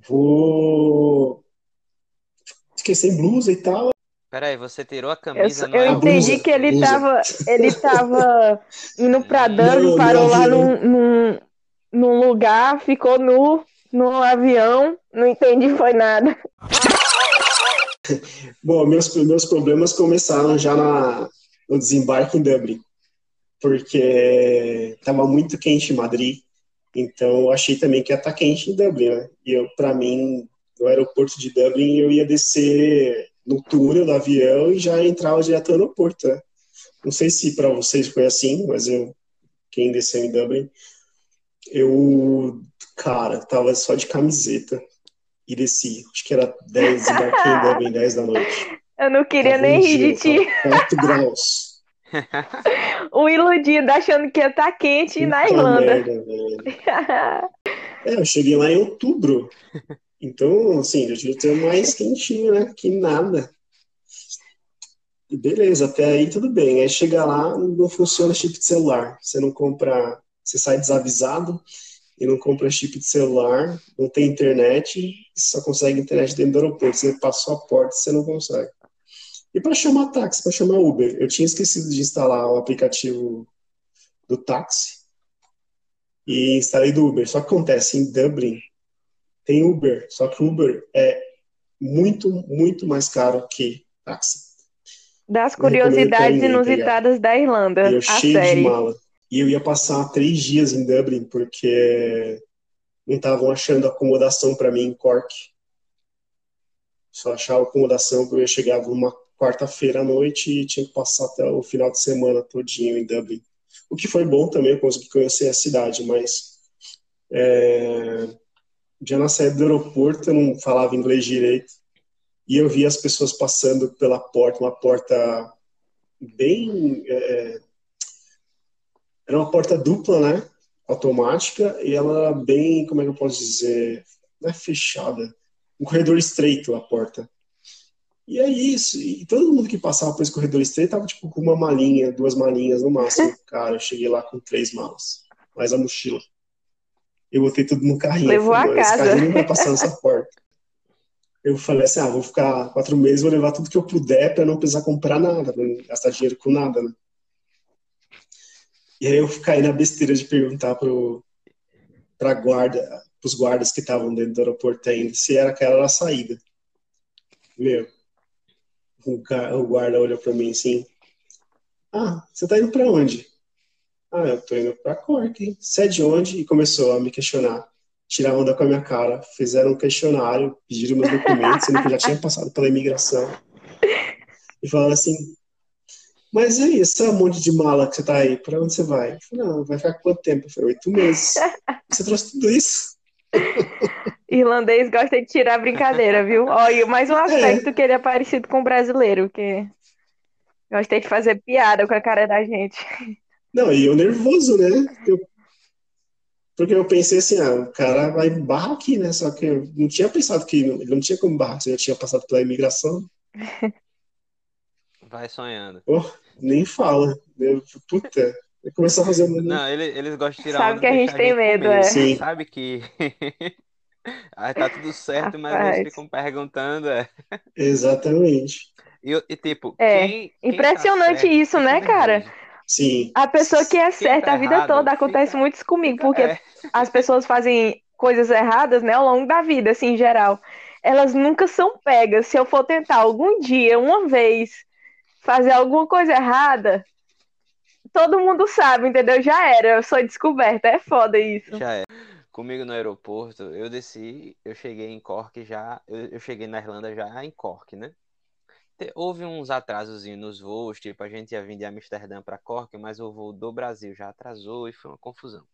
Speaker 3: Vou. Fiquei sem blusa e tal.
Speaker 1: Peraí, você tirou a camisa
Speaker 2: Eu, eu entendi blusa, que ele estava ele tava indo pra Dublin, parou lá num, num, num, lugar, ficou nu no avião, não entendi foi nada.
Speaker 3: Bom, meus primeiros problemas começaram já na, no desembarque em Dublin, porque estava muito quente em Madrid, então eu achei também que ia estar tá quente em Dublin, né? E eu, para mim, no aeroporto de Dublin, eu ia descer no túnel do avião e já entrava direto no aeroporto, né? Não sei se para vocês foi assim, mas eu, quem desceu em Dublin, eu, cara, tava só de camiseta e desci. Acho que era 10, embarquei em Dublin 10 da noite.
Speaker 2: Eu não queria tava nem rir de ti.
Speaker 3: 4 graus.
Speaker 2: o iludido achando que ia estar tá quente Puta na Irlanda. Merda,
Speaker 3: é, eu cheguei lá em outubro. Então, assim, eu devia ter mais quentinho, né? Que nada. E beleza, até aí tudo bem. Aí chega lá, não funciona chip de celular. Você não compra, você sai desavisado e não compra chip de celular, não tem internet, só consegue internet dentro do aeroporto. Você passou a porta, você não consegue. E para chamar táxi, para chamar Uber, eu tinha esquecido de instalar o aplicativo do táxi e instalei do Uber. Só que acontece em Dublin, tem Uber, só que Uber é muito, muito mais caro que táxi.
Speaker 2: Das curiosidades inusitadas da Irlanda.
Speaker 3: E eu cheio série. de mala. E eu ia passar três dias em Dublin porque não estavam achando acomodação para mim em Cork. Só achava acomodação porque eu ia chegar numa quarta-feira à noite e tinha que passar até o final de semana todinho em Dublin. O que foi bom também, eu consegui conhecer a cidade, mas é, já na saída do aeroporto, eu não falava inglês direito, e eu vi as pessoas passando pela porta, uma porta bem. É, era uma porta dupla, né? Automática, e ela bem, como é que eu posso dizer? Não é fechada. Um corredor estreito a porta. E é isso. E todo mundo que passava por esse corredor estreito tava tipo com uma malinha, duas malinhas no máximo. Cara, eu cheguei lá com três malas, mais a mochila. Eu botei tudo no carrinho.
Speaker 2: Levou
Speaker 3: falei,
Speaker 2: a
Speaker 3: "Esse
Speaker 2: casa."
Speaker 3: carrinho não vai passar nessa porta. Eu falei assim, ah, vou ficar quatro meses, vou levar tudo que eu puder para não precisar comprar nada, pra não gastar dinheiro com nada, né? E aí eu caí na besteira de perguntar pro, pra guarda, pros guardas que estavam dentro do aeroporto ainda, se era aquela a saída. Meu, o, ga- o guarda olhou pra mim assim, ah, você tá indo pra onde? Ah, eu tô indo pra Cork. Você é de onde? E começou a me questionar. Tirar onda com a minha cara. Fizeram um questionário, pediram meus documentos, sendo que eu já tinha passado pela imigração. E falaram assim, mas e aí, esse monte de mala que você tá aí, pra onde você vai? Eu falei, não, vai ficar quanto tempo? Eu falei, oito meses. Você trouxe tudo isso?
Speaker 2: Irlandês gosta de tirar brincadeira, viu? Olha, mais um aspecto que ele é parecido com o brasileiro, que gosta de fazer piada com a cara da gente.
Speaker 3: Não, e eu nervoso, né? Eu- porque eu pensei assim, ah, o cara vai barrar aqui, né? Só que eu não tinha pensado que ele não tinha como barrar, se eu já tinha passado pela imigração.
Speaker 1: Vai sonhando.
Speaker 3: Oh, nem fala. Eu, puta, eu comecei a fazer.
Speaker 1: Não, ele- eles gostam de tirar
Speaker 2: Sabe que a gente tem medo, é.
Speaker 3: Sim.
Speaker 1: Sabe que aí tá tudo certo, mas
Speaker 2: Rapaz.
Speaker 1: eles ficam perguntando, é.
Speaker 3: Exatamente.
Speaker 1: E, e, tipo,
Speaker 2: É,
Speaker 1: quem, quem tá
Speaker 2: Impressionante isso, né, cara?
Speaker 3: Sim.
Speaker 2: A pessoa que é
Speaker 1: Quem
Speaker 2: certa
Speaker 1: tá
Speaker 2: a vida
Speaker 1: errado
Speaker 2: toda acontece
Speaker 1: fica-
Speaker 2: muito isso comigo, porque
Speaker 1: é.
Speaker 2: as pessoas fazem coisas erradas, né, ao longo da vida, assim, em geral. Elas nunca são pegas. Se eu for tentar algum dia, uma vez, fazer alguma coisa errada, todo mundo sabe, entendeu? Já era, eu sou descoberta. É foda isso.
Speaker 1: Já é. Comigo no aeroporto, eu desci, eu cheguei em Cork já, eu, eu cheguei na Irlanda já em Cork, né? Houve uns atrasos nos voos, tipo, a gente ia vir de Amsterdã para Cork, mas o voo do Brasil já atrasou e foi uma confusão.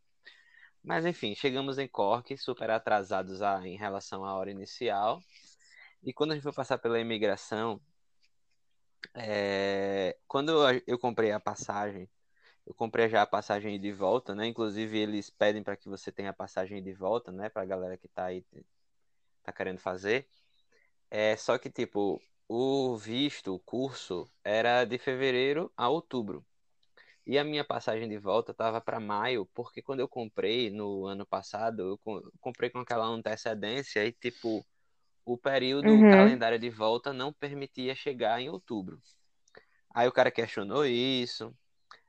Speaker 1: Mas enfim, chegamos em Cork, super atrasados a- em relação à hora inicial. E quando a gente foi passar pela imigração, é, quando eu comprei a passagem, eu comprei já a passagem de volta, né? Inclusive eles pedem para que você tenha a passagem de volta, né? Para a galera que tá aí tá querendo fazer. É só que tipo o visto, o curso era de fevereiro a outubro. E a minha passagem de volta tava para maio, porque quando eu comprei no ano passado, eu co- comprei com aquela antecedência e tipo o período
Speaker 2: Uhum.
Speaker 1: calendário de volta não permitia chegar em outubro. Aí o cara questionou isso,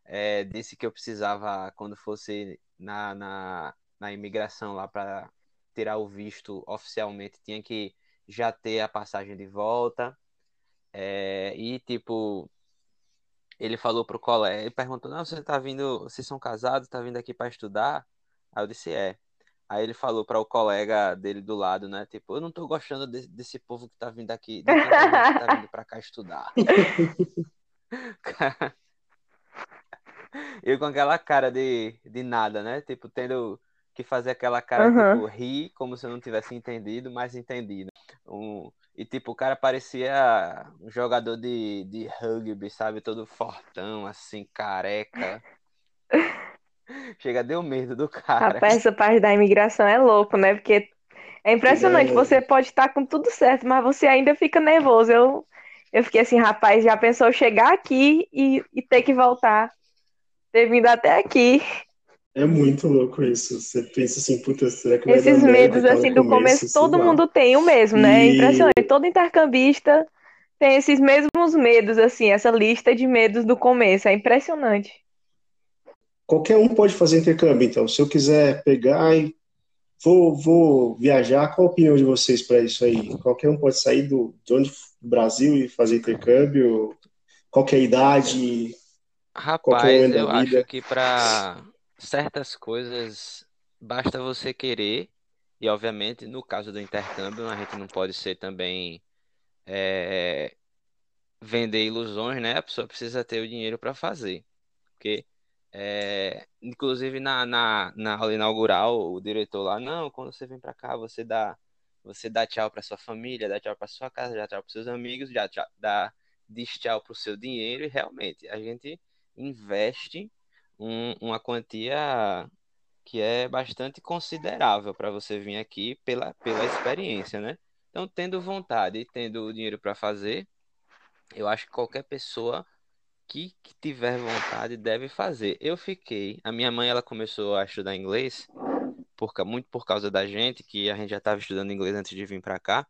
Speaker 1: é, disse que eu precisava, quando fosse na, na, na imigração lá para tirar o visto oficialmente, tinha que já ter a passagem de volta. É, e tipo, ele falou pro colega, ele perguntou: Não, você tá vindo, vocês são casados, tá vindo aqui para estudar? Aí eu disse: É. Aí ele falou para o colega dele do lado, né? Tipo, eu não tô gostando de- desse povo que tá vindo aqui, que tá vindo pra cá estudar. Eu com aquela cara de, de nada, né? Tipo, tendo que fazer aquela cara,
Speaker 2: Aham.
Speaker 1: tipo, rir como se eu não tivesse entendido, mas entendido. Um, e, tipo, o cara parecia um jogador de, de rugby, sabe? Todo fortão, assim, careca. Chega, deu medo do cara.
Speaker 2: Rapaz, essa parte da imigração é louco, né? Porque é impressionante.
Speaker 3: É.
Speaker 2: Você pode estar com tudo certo, mas você ainda fica nervoso. Eu, eu fiquei assim, rapaz, já pensou chegar aqui e, e ter que voltar? Ter vindo até aqui.
Speaker 3: É muito louco isso. Você pensa assim, puta, será que vai
Speaker 2: Esses
Speaker 3: dar
Speaker 2: medos,
Speaker 3: e
Speaker 2: assim, do começo,
Speaker 3: sei
Speaker 2: todo mundo tem o mesmo, né? É
Speaker 3: E-
Speaker 2: impressionante. Todo intercambista tem esses mesmos medos, assim, essa lista de medos do começo. É impressionante.
Speaker 3: Qualquer um pode fazer intercâmbio, então. Se eu quiser pegar e vou, vou viajar, qual a opinião de vocês para isso aí? Qualquer um pode sair do, de onde, do Brasil e fazer intercâmbio? Qualquer idade? qualquer
Speaker 1: Rapaz, eu acho que para certas coisas basta você querer, e obviamente no caso do intercâmbio a gente não pode ser também é, vender ilusões, né? A pessoa precisa ter o dinheiro para fazer, porque É, inclusive na, na, na aula inaugural, o diretor lá, não, quando você vem para cá, você dá você dá tchau para sua família, dá tchau para sua casa, dá tchau para seus amigos, já tchau, dá diz tchau para o seu dinheiro e realmente a gente investe um, uma quantia que é bastante considerável para você vir aqui pela, pela experiência, né? Então, tendo vontade e tendo o dinheiro para fazer, eu acho que qualquer pessoa que, que, tiver vontade deve fazer. Eu fiquei, a minha mãe ela começou a estudar inglês por, muito por causa da gente, que a gente já estava estudando inglês antes de vir para cá.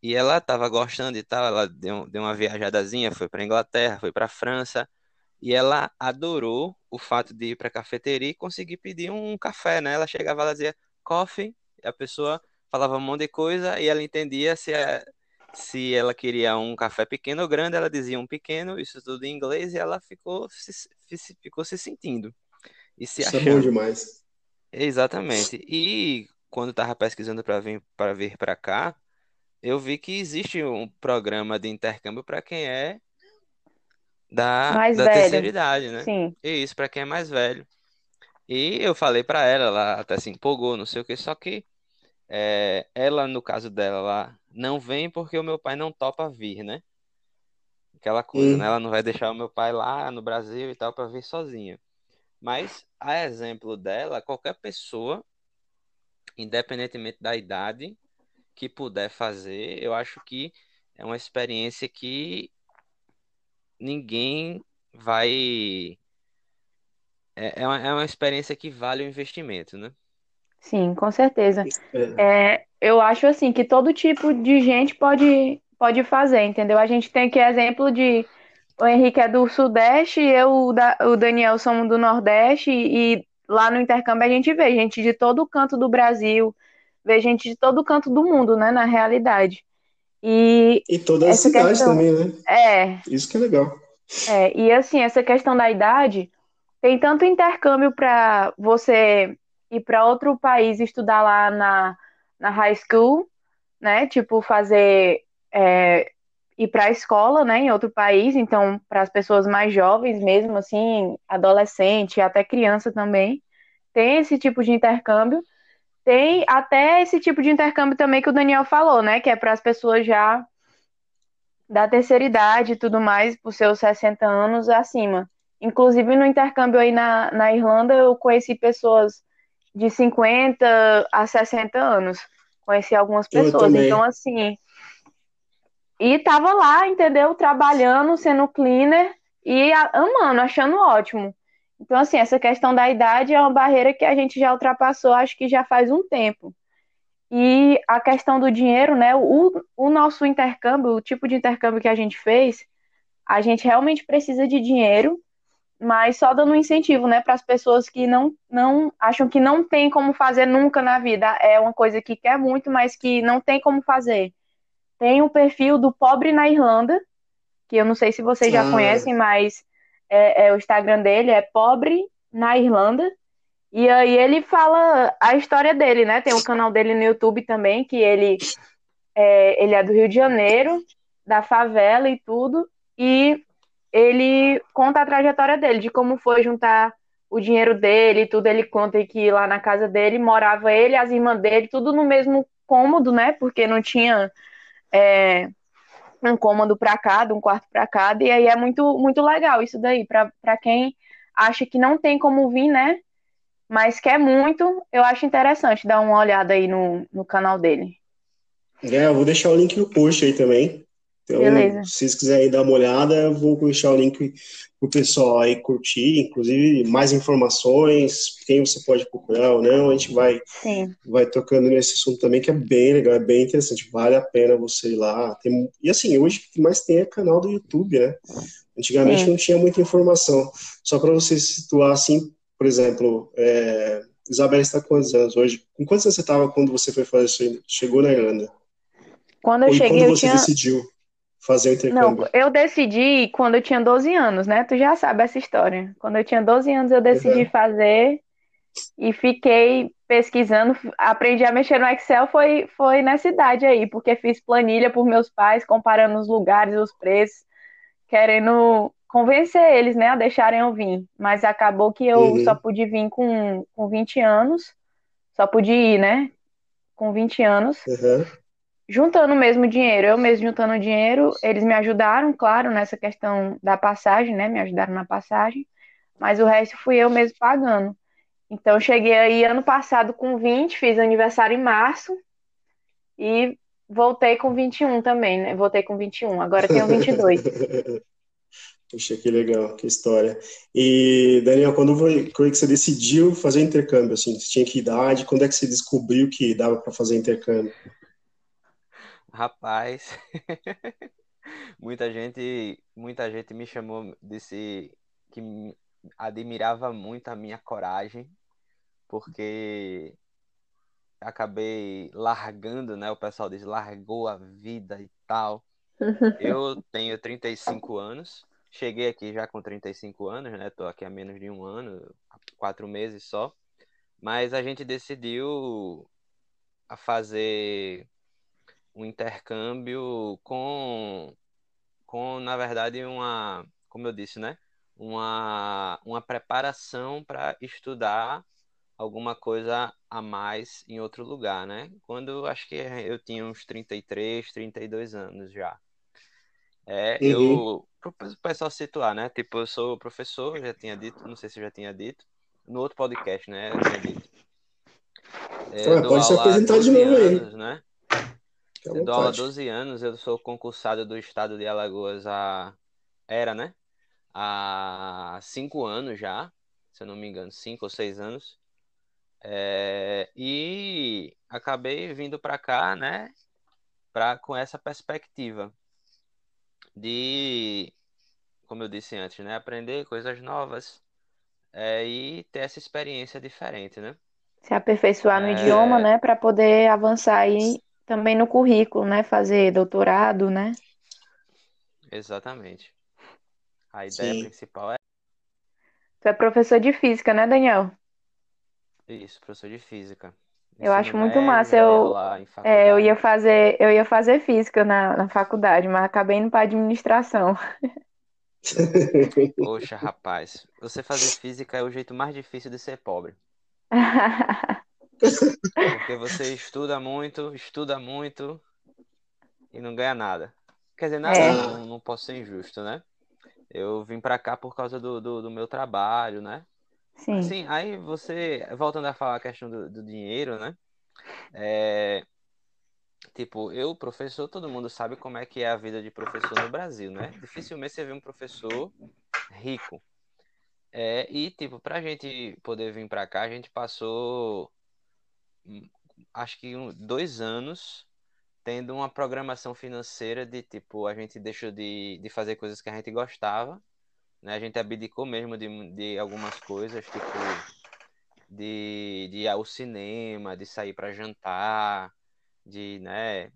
Speaker 1: E ela estava gostando e tal, ela deu, deu uma viajadazinha, foi para Inglaterra, foi para França, e ela adorou o fato de ir para a cafeteria e conseguir pedir um café, né? Ela chegava lá e dizia coffee, a pessoa falava um monte de coisa e ela entendia se, a, se ela queria um café pequeno ou grande, ela dizia um pequeno, isso tudo em inglês, e ela ficou se, ficou se sentindo. E se
Speaker 3: isso
Speaker 1: achando.
Speaker 3: é bom demais.
Speaker 1: Exatamente. E quando estava pesquisando para vir para vir para cá, eu vi que existe um programa de intercâmbio para quem é da,
Speaker 2: Mais
Speaker 1: da
Speaker 2: velho.
Speaker 1: terceira idade, né?
Speaker 2: Sim.
Speaker 1: E isso para quem é mais velho. E eu falei para ela, ela até se empolgou, não sei o que, só que é, ela, no caso dela, lá não vem porque o meu pai não topa vir, né? Aquela coisa,
Speaker 3: Hum.
Speaker 1: né? Ela não vai deixar o meu pai lá no Brasil e tal para vir sozinha. Mas, a exemplo dela, qualquer pessoa, independentemente da idade, que puder fazer, eu acho que é uma experiência que ninguém vai. É, é uma, é uma experiência que vale o investimento, né?
Speaker 2: Sim, com certeza.
Speaker 3: É.
Speaker 2: Eu acho assim que todo tipo de gente pode, pode fazer, entendeu? A gente tem aqui exemplo de o Henrique é do Sudeste, eu, o Da- o Daniel somos do Nordeste, e lá no intercâmbio a gente vê gente de todo canto do Brasil, vê gente de todo canto do mundo, né, na realidade. E
Speaker 3: E todas as cidades
Speaker 2: questão
Speaker 3: também, né?
Speaker 2: é,
Speaker 3: Isso que é legal.
Speaker 2: é, e assim, essa questão da idade, tem tanto intercâmbio para você ir para outro país estudar lá na, na high school, né? Tipo, fazer, é, ir para a escola, né, em outro país. Então, para as pessoas mais jovens mesmo, assim, adolescente, até criança também, tem esse tipo de intercâmbio. Tem até esse tipo de intercâmbio também que o Daniel falou, né? Que é para as pessoas já da terceira idade e tudo mais, por seus 60 anos acima. Inclusive, no intercâmbio aí na, na Irlanda, eu conheci pessoas de 50 a 60 anos. Conheci algumas pessoas. Então, assim. E tava lá, entendeu? Trabalhando, sendo cleaner e amando, achando ótimo. Então, assim, essa questão da idade é uma barreira que a gente já ultrapassou, acho que já faz um tempo. E a questão do dinheiro, né? O, o nosso intercâmbio, o tipo de intercâmbio que a gente fez, a gente realmente precisa de dinheiro, mas só dando um incentivo, né, para as pessoas que não, não acham que não tem como fazer nunca na vida. É uma coisa que quer muito, mas que não tem como fazer. Tem o perfil do Pobre na Irlanda, que eu não sei se vocês já
Speaker 3: Ah.
Speaker 2: conhecem, mas é, é o Instagram dele é Pobre na Irlanda. E aí ele fala a história dele, né? Tem o canal dele no YouTube também, que ele é, ele é do Rio de Janeiro, da favela e tudo, e ele conta a trajetória dele, de como foi juntar o dinheiro dele e tudo. Ele conta que lá na casa dele morava ele, as irmãs dele, tudo no mesmo cômodo, né? Porque não tinha é, um cômodo para cada, um quarto para cada, e aí é muito, muito legal isso daí, para quem acha que não tem como vir, né? Mas quer muito, eu acho interessante dar uma olhada aí no, no canal dele.
Speaker 3: É, eu vou deixar o link no post aí também. Então,
Speaker 2: Beleza.
Speaker 3: se vocês quiserem dar uma olhada, eu vou deixar o link pro pessoal aí curtir, inclusive mais informações, quem você pode procurar ou não, a gente vai,
Speaker 2: Sim,
Speaker 3: vai tocando nesse assunto também, que é bem legal, é bem interessante, vale a pena você ir lá. Tem- e assim, hoje o que mais tem é canal do YouTube, né? Antigamente
Speaker 2: Sim.
Speaker 3: não tinha muita informação. Só para você se situar assim, por exemplo, é, Isabela está com quantos anos hoje? Com quantos anos você estava quando você foi fazer, isso- chegou na Irlanda?
Speaker 2: quando eu
Speaker 3: Ou
Speaker 2: cheguei,
Speaker 3: quando
Speaker 2: eu
Speaker 3: você
Speaker 2: tinha.
Speaker 3: decidiu fazer o intercâmbio?
Speaker 2: Não, eu decidi quando eu tinha 12 anos, né? Tu já sabe essa história. Quando eu tinha 12 anos, eu decidi
Speaker 3: Uhum.
Speaker 2: fazer e fiquei pesquisando, aprendi a mexer no Excel, foi, foi nessa idade aí, porque fiz planilha por meus pais, comparando os lugares, os preços, querendo convencer eles, né, a deixarem eu vir. Mas acabou que eu uhum. só pude vir com, com 20 anos, só pude ir, né, com 20 anos,
Speaker 3: uhum.
Speaker 2: Juntando mesmo dinheiro. Eu mesmo juntando dinheiro, eles me ajudaram, claro, nessa questão da passagem, né, me ajudaram na passagem, mas o resto fui eu mesmo pagando. Então, cheguei aí ano passado com 20, fiz aniversário em março e voltei com 21 também, né? Voltei com 21, agora tenho 22.
Speaker 3: Puxa, que legal, que história. E, Daniel, quando foi, quando é que você decidiu fazer intercâmbio? Assim, você tinha que idade? Quando é que você descobriu que dava para fazer intercâmbio?
Speaker 1: Rapaz, muita gente, muita gente me chamou, disse que admirava muito a minha coragem, porque acabei largando, né? O pessoal diz largou a vida e tal. Eu tenho 35 anos, cheguei aqui já com 35 anos, né? Tô aqui há menos de um ano, quatro meses só. Mas a gente decidiu a fazer um intercâmbio com, com na verdade, uma, como eu disse, né? Uma, uma preparação para estudar alguma coisa a mais em outro lugar, né? Quando acho que eu tinha uns 33, 32 anos já. É, uhum. eu, para o pessoal situar, né? Tipo, eu sou professor, já tinha dito, não sei se já tinha dito, no outro podcast, né? Eu tinha dito.
Speaker 3: É, pode se apresentar de novo
Speaker 1: anos, aí. Né? Eu dou aula há 12 anos, eu sou concursado do estado de Alagoas há. Era, né? Há 5 anos já, se eu não me engano, 5 ou 6 anos. É, e acabei vindo para cá, né, pra, com essa perspectiva de, como eu disse antes, né, aprender coisas novas é, e ter essa experiência diferente, né?
Speaker 2: Se aperfeiçoar no é... idioma, né, para poder avançar aí também no currículo, né, fazer doutorado, né?
Speaker 1: Exatamente. A ideia Sim. principal é.
Speaker 2: Tu é professor de física, né, Daniel?
Speaker 1: Isso, professor de física.
Speaker 2: Eu acho muito massa. Eu, é, eu ia fazer, eu ia fazer física na, na faculdade, mas acabei indo para administração.
Speaker 1: Poxa, rapaz, você fazer física é o jeito mais difícil de ser pobre. Porque você estuda muito, estuda muito e não ganha nada. Quer dizer, nada, é. não, não posso ser injusto, né? Eu vim para cá por causa do, do, do meu trabalho, né?
Speaker 2: Sim.
Speaker 1: Assim, aí você, voltando a falar a questão do, do dinheiro, né? É, tipo, eu, professor, todo mundo sabe como é que é a vida de professor no Brasil, né? Dificilmente você vê um professor rico. É, e, tipo, pra gente poder vir pra cá, a gente passou, acho que um, dois anos tendo uma programação financeira de, tipo, a gente deixou de, de fazer coisas que a gente gostava né? A gente abdicou mesmo de, de algumas coisas, tipo de, de ir ao cinema, de sair para jantar, de, né,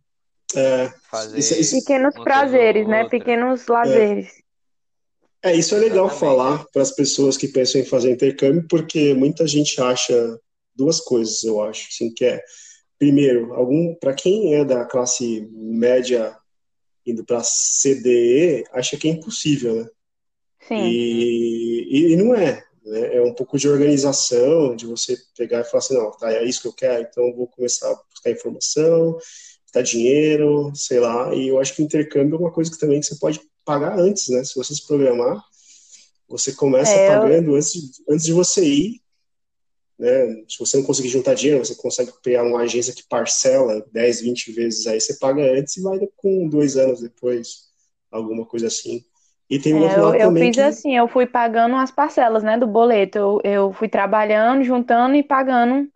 Speaker 3: é,
Speaker 2: fazer isso, isso, pequenos prazeres, né? Pequenos lazeres.
Speaker 3: É, é isso é legal Exatamente. falar para as pessoas que pensam em fazer intercâmbio, porque muita gente acha duas coisas, eu acho, assim, que é primeiro, algum para quem é da classe média indo para CDE, acha que é impossível, né?
Speaker 2: Sim.
Speaker 3: E, e, não é. Né? É um pouco de organização, de você pegar e falar assim, não, tá, é isso que eu quero, então vou começar a buscar informação, buscar dinheiro, sei lá. E eu acho que intercâmbio é uma coisa que também que você pode pagar antes, né? Se você se programar, você começa é, pagando eu... antes, de, antes de você ir. Né? Se você não conseguir juntar dinheiro, você consegue pegar uma agência que parcela 10, 20 vezes, aí você paga antes e vai com dois anos depois, alguma coisa assim. E tem um
Speaker 2: é,
Speaker 3: outro lado
Speaker 2: eu,
Speaker 3: também
Speaker 2: eu fiz
Speaker 3: que...
Speaker 2: assim, eu fui pagando as parcelas, né, do boleto. Eu, eu fui trabalhando, juntando e pagando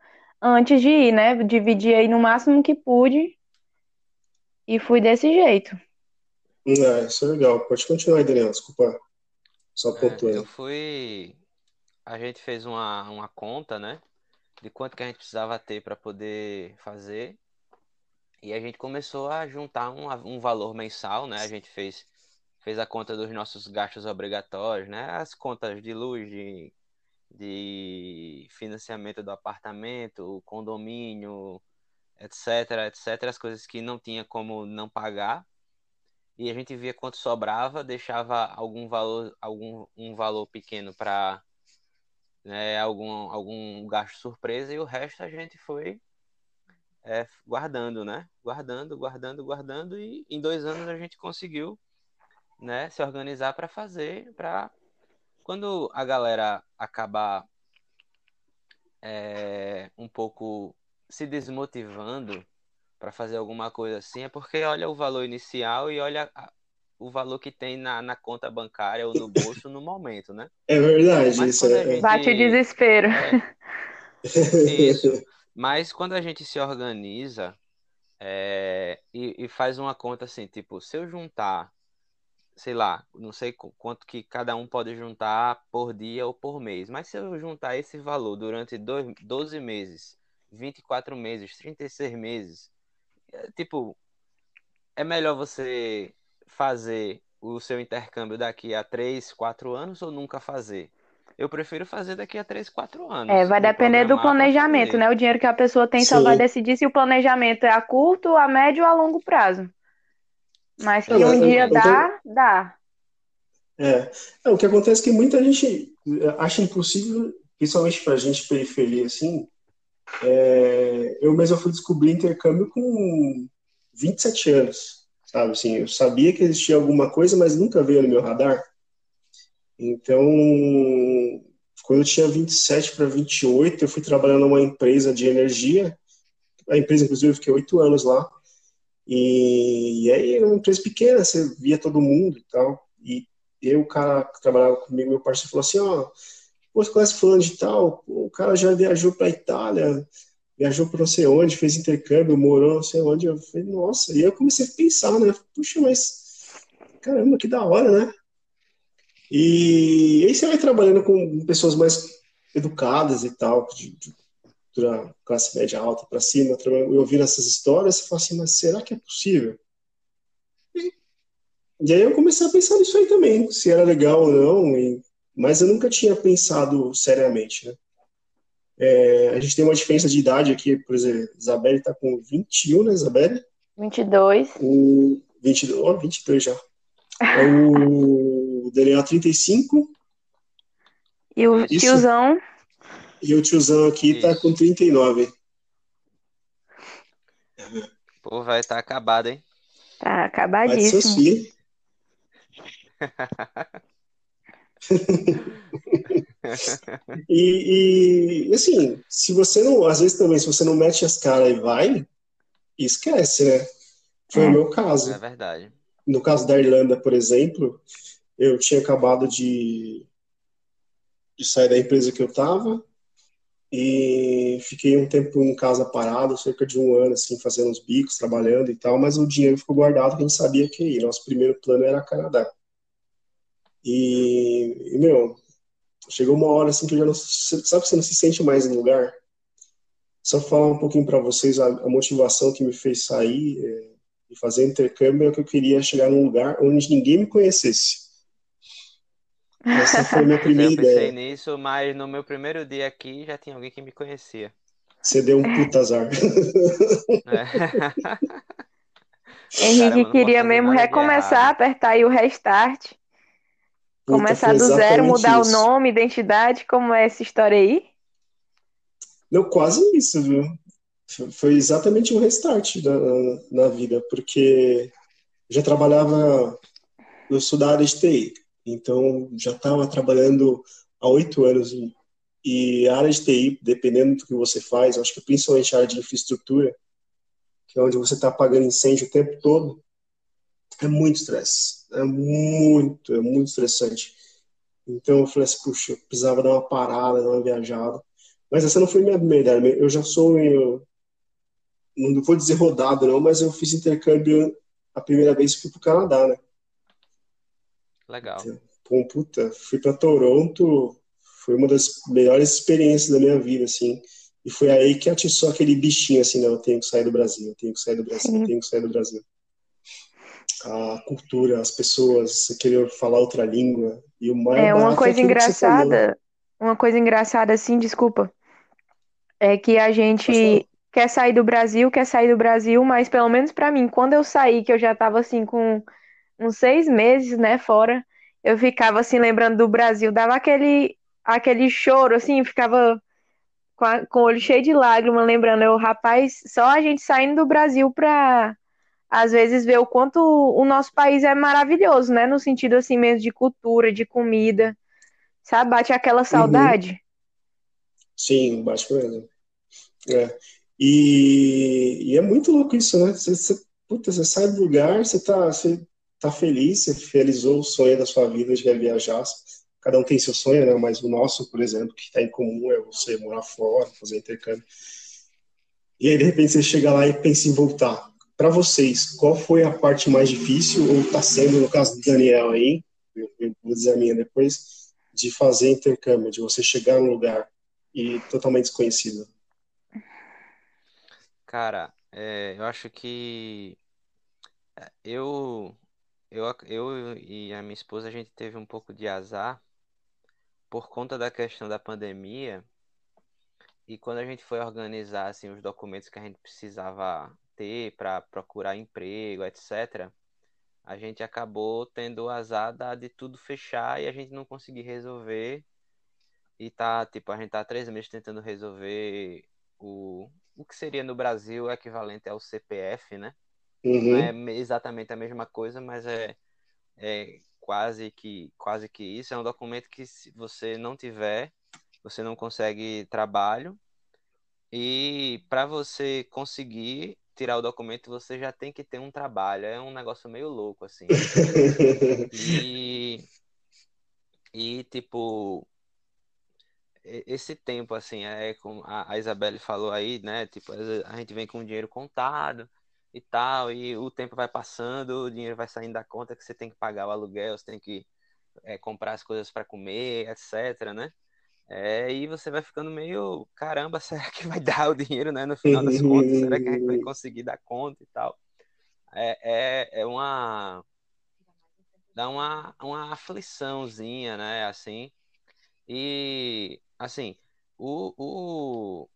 Speaker 2: antes de ir, né? Dividi aí no máximo que pude e fui desse jeito.
Speaker 3: É, isso é legal. Pode continuar aí, Daniel, desculpa. Só
Speaker 1: é,
Speaker 3: pontuando.
Speaker 1: eu fui. A gente fez uma, uma conta, né? De quanto que a gente precisava ter para poder fazer. E a gente começou a juntar um, um valor mensal, né? A gente fez fez a conta dos nossos gastos obrigatórios, né? As contas de luz, de, de financiamento do apartamento, condomínio, etc, etc, as coisas que não tinha como não pagar. e a gente via quanto sobrava, deixava algum valor, algum um valor pequeno para né, algum, algum gasto surpresa e o resto a gente foi é, guardando, né? Guardando, guardando, guardando e em dois anos a gente conseguiu, né, se organizar para fazer, para quando a galera acabar é, um pouco se desmotivando para fazer alguma coisa assim, é porque olha o valor inicial e olha o valor que tem na, na conta bancária ou no bolso no momento, né?
Speaker 3: É verdade, Mas isso é...
Speaker 2: Gente... Bate o desespero.
Speaker 1: É... Isso. Mas quando a gente se organiza é... e, e faz uma conta assim, tipo, se eu juntar, sei lá, não sei quanto que cada um pode juntar por dia ou por mês, mas se eu juntar esse valor durante dois, 12 meses, 24 meses, 36 meses, é, tipo, é melhor você fazer o seu intercâmbio daqui a 3, 4 anos ou nunca fazer? Eu prefiro fazer daqui a 3, 4 anos.
Speaker 2: É, vai depender do planejamento, né? O dinheiro que a pessoa tem Sim. só vai decidir se o planejamento é a curto, a médio ou a longo prazo. Mas que é, um dia dá, dá.
Speaker 3: É. é. O que acontece é que muita gente acha impossível, principalmente pra gente periferia, assim. É... Eu mesmo fui descobrir intercâmbio com 27 anos sabe? Assim, eu sabia que existia alguma coisa, mas nunca veio no meu radar. Então, quando eu tinha 27 para 28, eu fui trabalhar numa empresa de energia. A empresa, inclusive, eu fiquei oito anos lá. E, e aí era uma empresa pequena, você via todo mundo e tal. E eu, o cara que trabalhava comigo, meu parceiro, falou assim: Ó, oh, você conhece fulano de tal? O cara já viajou para Itália, viajou para não sei onde, fez intercâmbio, morou não sei onde. Eu falei, nossa, e eu comecei a pensar, né? Puxa, mas caramba, que da hora, né? E aí você vai trabalhando com pessoas mais educadas e tal, de, de, de classe média alta para cima, eu ouvindo essas histórias, você fala assim, mas será que é possível? E, e aí eu comecei a pensar nisso aí também, se era legal ou não, e, mas eu nunca tinha pensado seriamente, né? É, a gente tem uma diferença de idade aqui, por exemplo, Isabelle está com 21, né, Isabelle?
Speaker 2: 22.
Speaker 3: O 22, oh, 22 já. o Daniel 35.
Speaker 2: E o Isso. tiozão?
Speaker 3: E o tiozão aqui Isso. tá com 39.
Speaker 1: Pô, vai estar tá acabado, hein?
Speaker 2: Tá acabadíssimo. Vai
Speaker 3: e, e, assim, se você não, às vezes também, se você não mete as caras e vai, esquece, né? Foi é. o meu caso.
Speaker 1: É verdade.
Speaker 3: No caso da Irlanda, por exemplo, eu tinha acabado de, de sair da empresa que eu tava e fiquei um tempo em casa parado, cerca de um ano, assim, fazendo uns bicos, trabalhando e tal, mas o dinheiro ficou guardado, gente sabia que ia. Nosso primeiro plano era Canadá. E, e, meu, chegou uma hora assim que eu já não. Sabe que você não se sente mais no lugar? Só falar um pouquinho para vocês a, a, motivação que me fez sair é, e fazer intercâmbio é que eu queria chegar num lugar onde ninguém me conhecesse. Essa foi a minha primeira
Speaker 1: eu
Speaker 3: pensei
Speaker 1: ideia. nisso, mas no meu primeiro dia aqui já tinha alguém que me conhecia.
Speaker 3: Você deu um puta azar.
Speaker 2: É. Henrique queria mesmo recomeçar, apertar aí o restart. Começar do zero, mudar isso. o nome, identidade, como é essa história aí?
Speaker 3: Não, quase isso, viu? Foi exatamente um restart na, na vida, porque já trabalhava, no sou da área de TI, então já estava trabalhando há oito anos e a área de TI, dependendo do que você faz, acho que principalmente a área de infraestrutura, que é onde você está apagando incêndio o tempo todo, é muito estresse. É muito, é muito estressante. Então eu falei assim, puxa, eu precisava dar uma parada, dar uma viajada. Mas essa não foi minha primeira ideia. Eu já sou meio. Não vou dizer rodado, não, mas eu fiz intercâmbio a primeira vez que fui pro Canadá, né?
Speaker 1: Legal. Então,
Speaker 3: pô, puta, fui para Toronto, foi uma das melhores experiências da minha vida, assim. E foi aí que atiçou aquele bichinho, assim, não, eu tenho que sair do Brasil, eu tenho que sair do Brasil, eu tenho que sair do Brasil a cultura, as pessoas, querer falar outra língua. E o mais
Speaker 2: é uma coisa é engraçada, uma coisa engraçada assim, desculpa, é que a gente quer sair do Brasil, quer sair do Brasil, mas pelo menos para mim, quando eu saí, que eu já tava assim com uns seis meses, né, fora, eu ficava assim lembrando do Brasil, dava aquele aquele choro, assim, ficava com, a, com o olho cheio de lágrimas, lembrando, eu, rapaz, só a gente saindo do Brasil pra às vezes ver o quanto o nosso país é maravilhoso, né? No sentido assim mesmo de cultura, de comida. Sabe? Bate aquela uhum. saudade. Uhum.
Speaker 3: Sim, bate mesmo. É. E, e, é muito louco isso, né? Você, você, puta, você sai do lugar, você tá, você tá feliz, você realizou o sonho da sua vida de viajar. Cada um tem seu sonho, né? Mas o nosso, por exemplo, que está em comum é você morar fora, fazer intercâmbio. E aí, de repente, você chega lá e pensa em voltar. Para vocês, qual foi a parte mais difícil, ou está sendo, no caso do Daniel aí, eu, vou dizer a minha depois, de fazer intercâmbio, de você chegar num lugar e totalmente desconhecido?
Speaker 1: Cara, é, eu acho que eu, eu, eu e a minha esposa, a gente teve um pouco de azar por conta da questão da pandemia. E quando a gente foi organizar assim, os documentos que a gente precisava ter para procurar emprego, etc., a gente acabou tendo o azar de tudo fechar e a gente não conseguir resolver. E tá, tipo, a gente tá há três meses tentando resolver o, o que seria no Brasil equivalente ao CPF, né? Uhum. Não é exatamente a mesma coisa, mas é, é quase que quase que isso. É um documento que se você não tiver, você não consegue trabalho. E para você conseguir tirar o documento, você já tem que ter um trabalho. É um negócio meio louco, assim. e, e tipo, esse tempo, assim, é como a Isabelle falou aí, né? Tipo, a gente vem com o dinheiro contado e tal, e o tempo vai passando, o dinheiro vai saindo da conta que você tem que pagar o aluguel, você tem que é, comprar as coisas para comer, etc, né? É, e você vai ficando meio, caramba, será que vai dar o dinheiro, né? No final das contas, será que a gente vai conseguir dar conta e tal? É, é, é uma. dá uma, uma afliçãozinha, né? Assim. E, assim, o, o,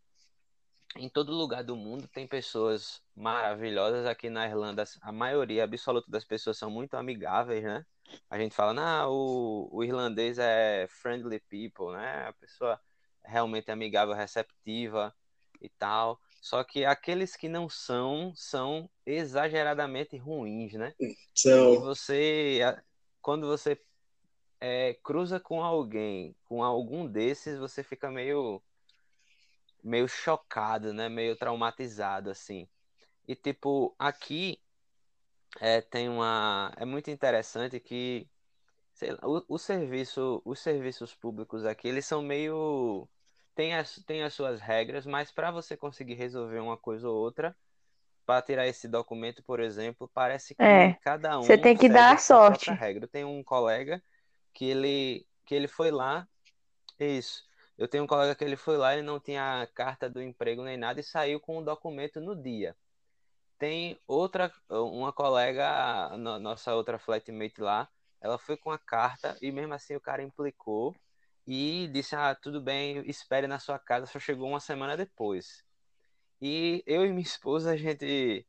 Speaker 1: em todo lugar do mundo tem pessoas maravilhosas. Aqui na Irlanda, a maioria absoluta das pessoas são muito amigáveis, né? A gente fala, não, o, o irlandês é friendly people, né? A pessoa é realmente amigável, receptiva e tal. Só que aqueles que não são, são exageradamente ruins, né? Então... E você, quando você é, cruza com alguém, com algum desses, você fica meio, meio chocado, né? Meio traumatizado, assim. E, tipo, aqui é, tem uma. É muito interessante que sei lá, o, o serviço, os serviços públicos aqui, eles são meio. Tem as, tem as suas regras, mas para você conseguir resolver uma coisa ou outra, para tirar esse documento, por exemplo, parece que é, cada um.
Speaker 2: Você tem que dar a sorte.
Speaker 1: Regra. Tem um colega que ele, que ele foi lá. Isso. Eu tenho um colega que ele foi lá, ele não tinha carta do emprego nem nada e saiu com o documento no dia tem outra, uma colega, nossa outra flatmate lá, ela foi com a carta e mesmo assim o cara implicou e disse: Ah, tudo bem, espere na sua casa, só chegou uma semana depois. E eu e minha esposa, a gente